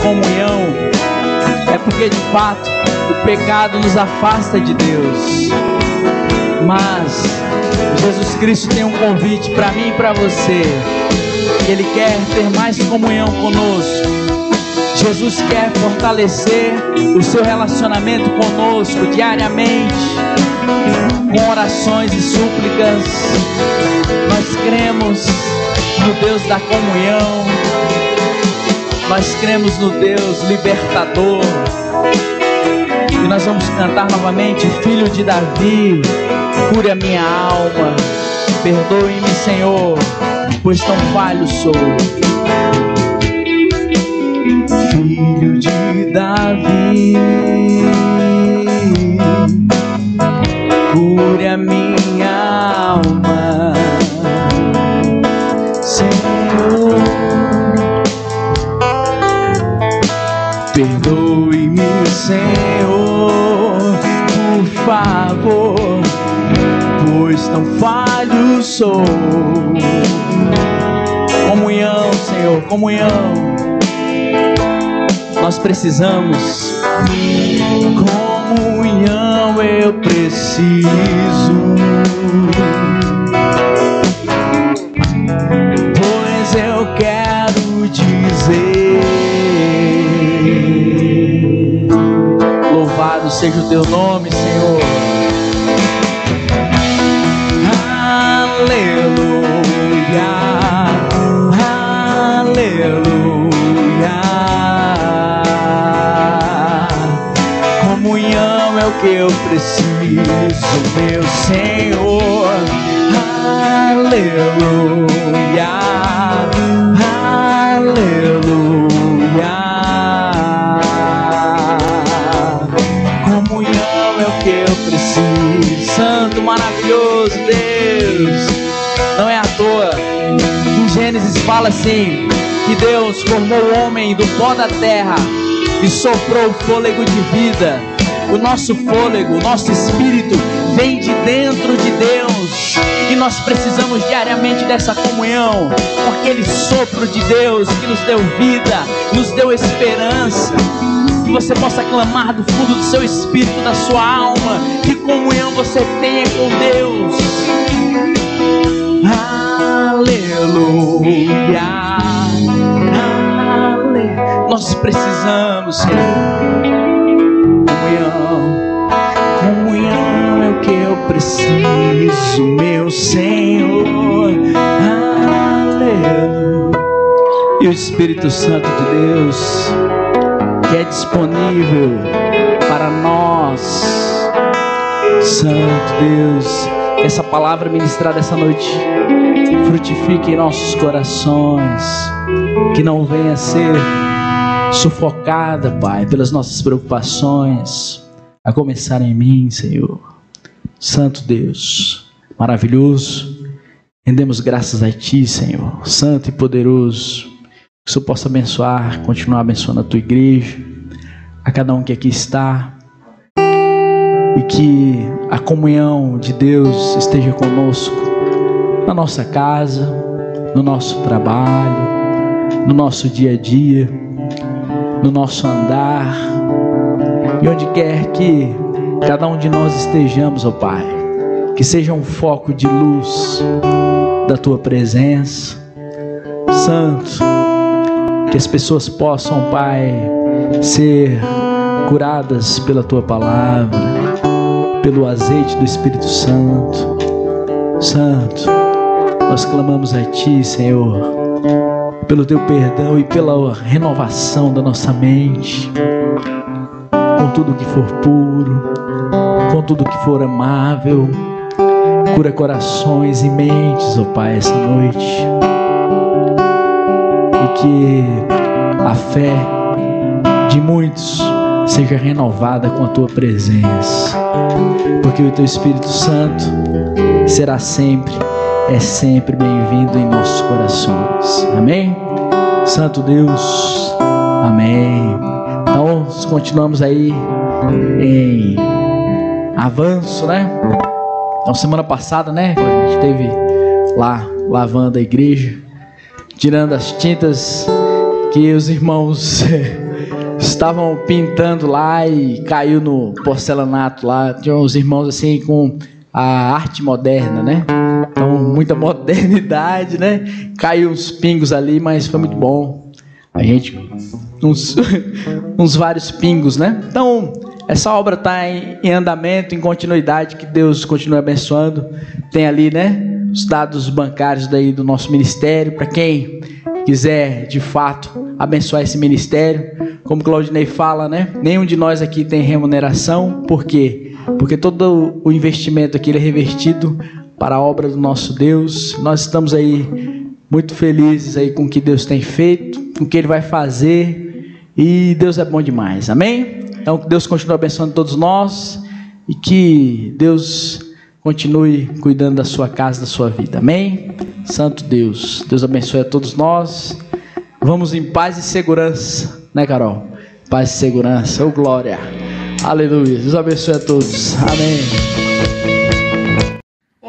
comunhão, é porque de fato o pecado nos afasta de Deus. Mas Jesus Cristo tem um convite para mim e para você. Ele quer ter mais comunhão conosco. Jesus quer fortalecer o seu relacionamento conosco diariamente, com orações e súplicas. Nós cremos no Deus da comunhão, nós cremos no Deus libertador. E nós vamos cantar novamente, Filho de Davi, cure a minha alma, perdoe-me, Senhor, pois tão falho sou. Senhor, por favor, pois tão falho sou. Comunhão, Senhor, comunhão. Nós precisamos. Comunhão eu preciso. Pois eu quero dizer. Seja o teu nome, Senhor. Aleluia. Aleluia. Comunhão é o que eu preciso, meu Senhor. Aleluia. Fala assim: que Deus formou o homem do pó da terra e soprou o fôlego de vida. O nosso fôlego, o nosso espírito vem de dentro de Deus. E nós precisamos diariamente dessa comunhão com aquele sopro de Deus que nos deu vida, nos deu esperança. Que você possa clamar do fundo do seu espírito, da sua alma, que comunhão você tenha com Deus. Aleluia. Nós precisamos, Senhor comunhão. Comunhão é o que eu preciso, meu Senhor. Aleluia. E o Espírito Santo de Deus, que é disponível para nós. Santo Deus, essa palavra ministrada essa noite frutifique em nossos corações, que não venha a ser sufocada, Pai, pelas nossas preocupações, a começar em mim, Senhor. Santo Deus, maravilhoso, rendemos graças a Ti, Senhor, Santo e poderoso, que o Senhor possa abençoar, continuar abençoando a Tua igreja, a cada um que aqui está, e que a comunhão de Deus esteja conosco na nossa casa, no nosso trabalho, no nosso dia a dia no nosso andar e onde quer que cada um de nós estejamos, ó Pai, que seja um foco de luz da tua presença, Santo, que as pessoas possam, Pai, ser curadas pela tua palavra, pelo azeite do Espírito Santo. Santo, nós clamamos a Ti, Senhor pelo teu perdão e pela renovação da nossa mente, com tudo que for puro, com tudo que for amável. Cura corações e mentes, ó oh Pai, essa noite. E que a fé de muitos seja renovada com a tua presença, porque o teu Espírito Santo será sempre é sempre bem-vindo em nossos corações. Amém? Santo Deus, amém. Então, continuamos aí em avanço, né? Então, semana passada, né? A gente teve lá lavando a igreja, tirando as tintas que os irmãos estavam pintando lá e caiu no porcelanato lá. Tinha uns irmãos assim com a arte moderna, né? Muita modernidade, né? Caiu uns pingos ali, mas foi muito bom. A gente, uns, uns vários pingos, né? Então, essa obra está em, em, andamento, em continuidade, que Deus continue abençoando. Tem ali, né? Os dados bancários daí do nosso ministério, para quem quiser de fato abençoar esse ministério. Como Claudinei fala, né? Nenhum de nós aqui tem remuneração, por quê? Porque todo o investimento aqui é revertido para a obra do nosso Deus. Nós estamos aí muito felizes aí com o que Deus tem feito, com o que Ele vai fazer. E Deus é bom demais. Amém? Então que Deus continue abençoando todos nós e que Deus continue cuidando da sua casa, da sua vida. Amém? Santo Deus. Deus abençoe a todos nós. Vamos em paz e segurança, né, Carol? Paz e segurança. Oh, glória. Aleluia. Deus abençoe a todos. Amém.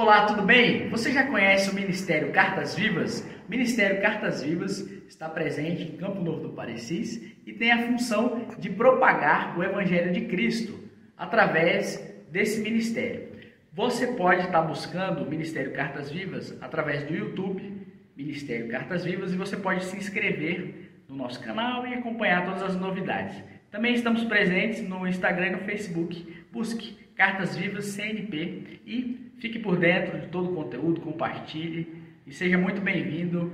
Olá, tudo bem? Você já conhece o Ministério Cartas Vivas? O Ministério Cartas Vivas está presente em Campo Novo do Parecis e tem a função de propagar o Evangelho de Cristo através desse ministério. Você pode estar buscando o Ministério Cartas Vivas através do YouTube, Ministério Cartas Vivas, e você pode se inscrever no nosso canal e acompanhar todas as novidades. Também estamos presentes no Instagram e no Facebook. Busque Cartas Vivas CNP e Fique por dentro de todo o conteúdo, compartilhe e seja muito bem-vindo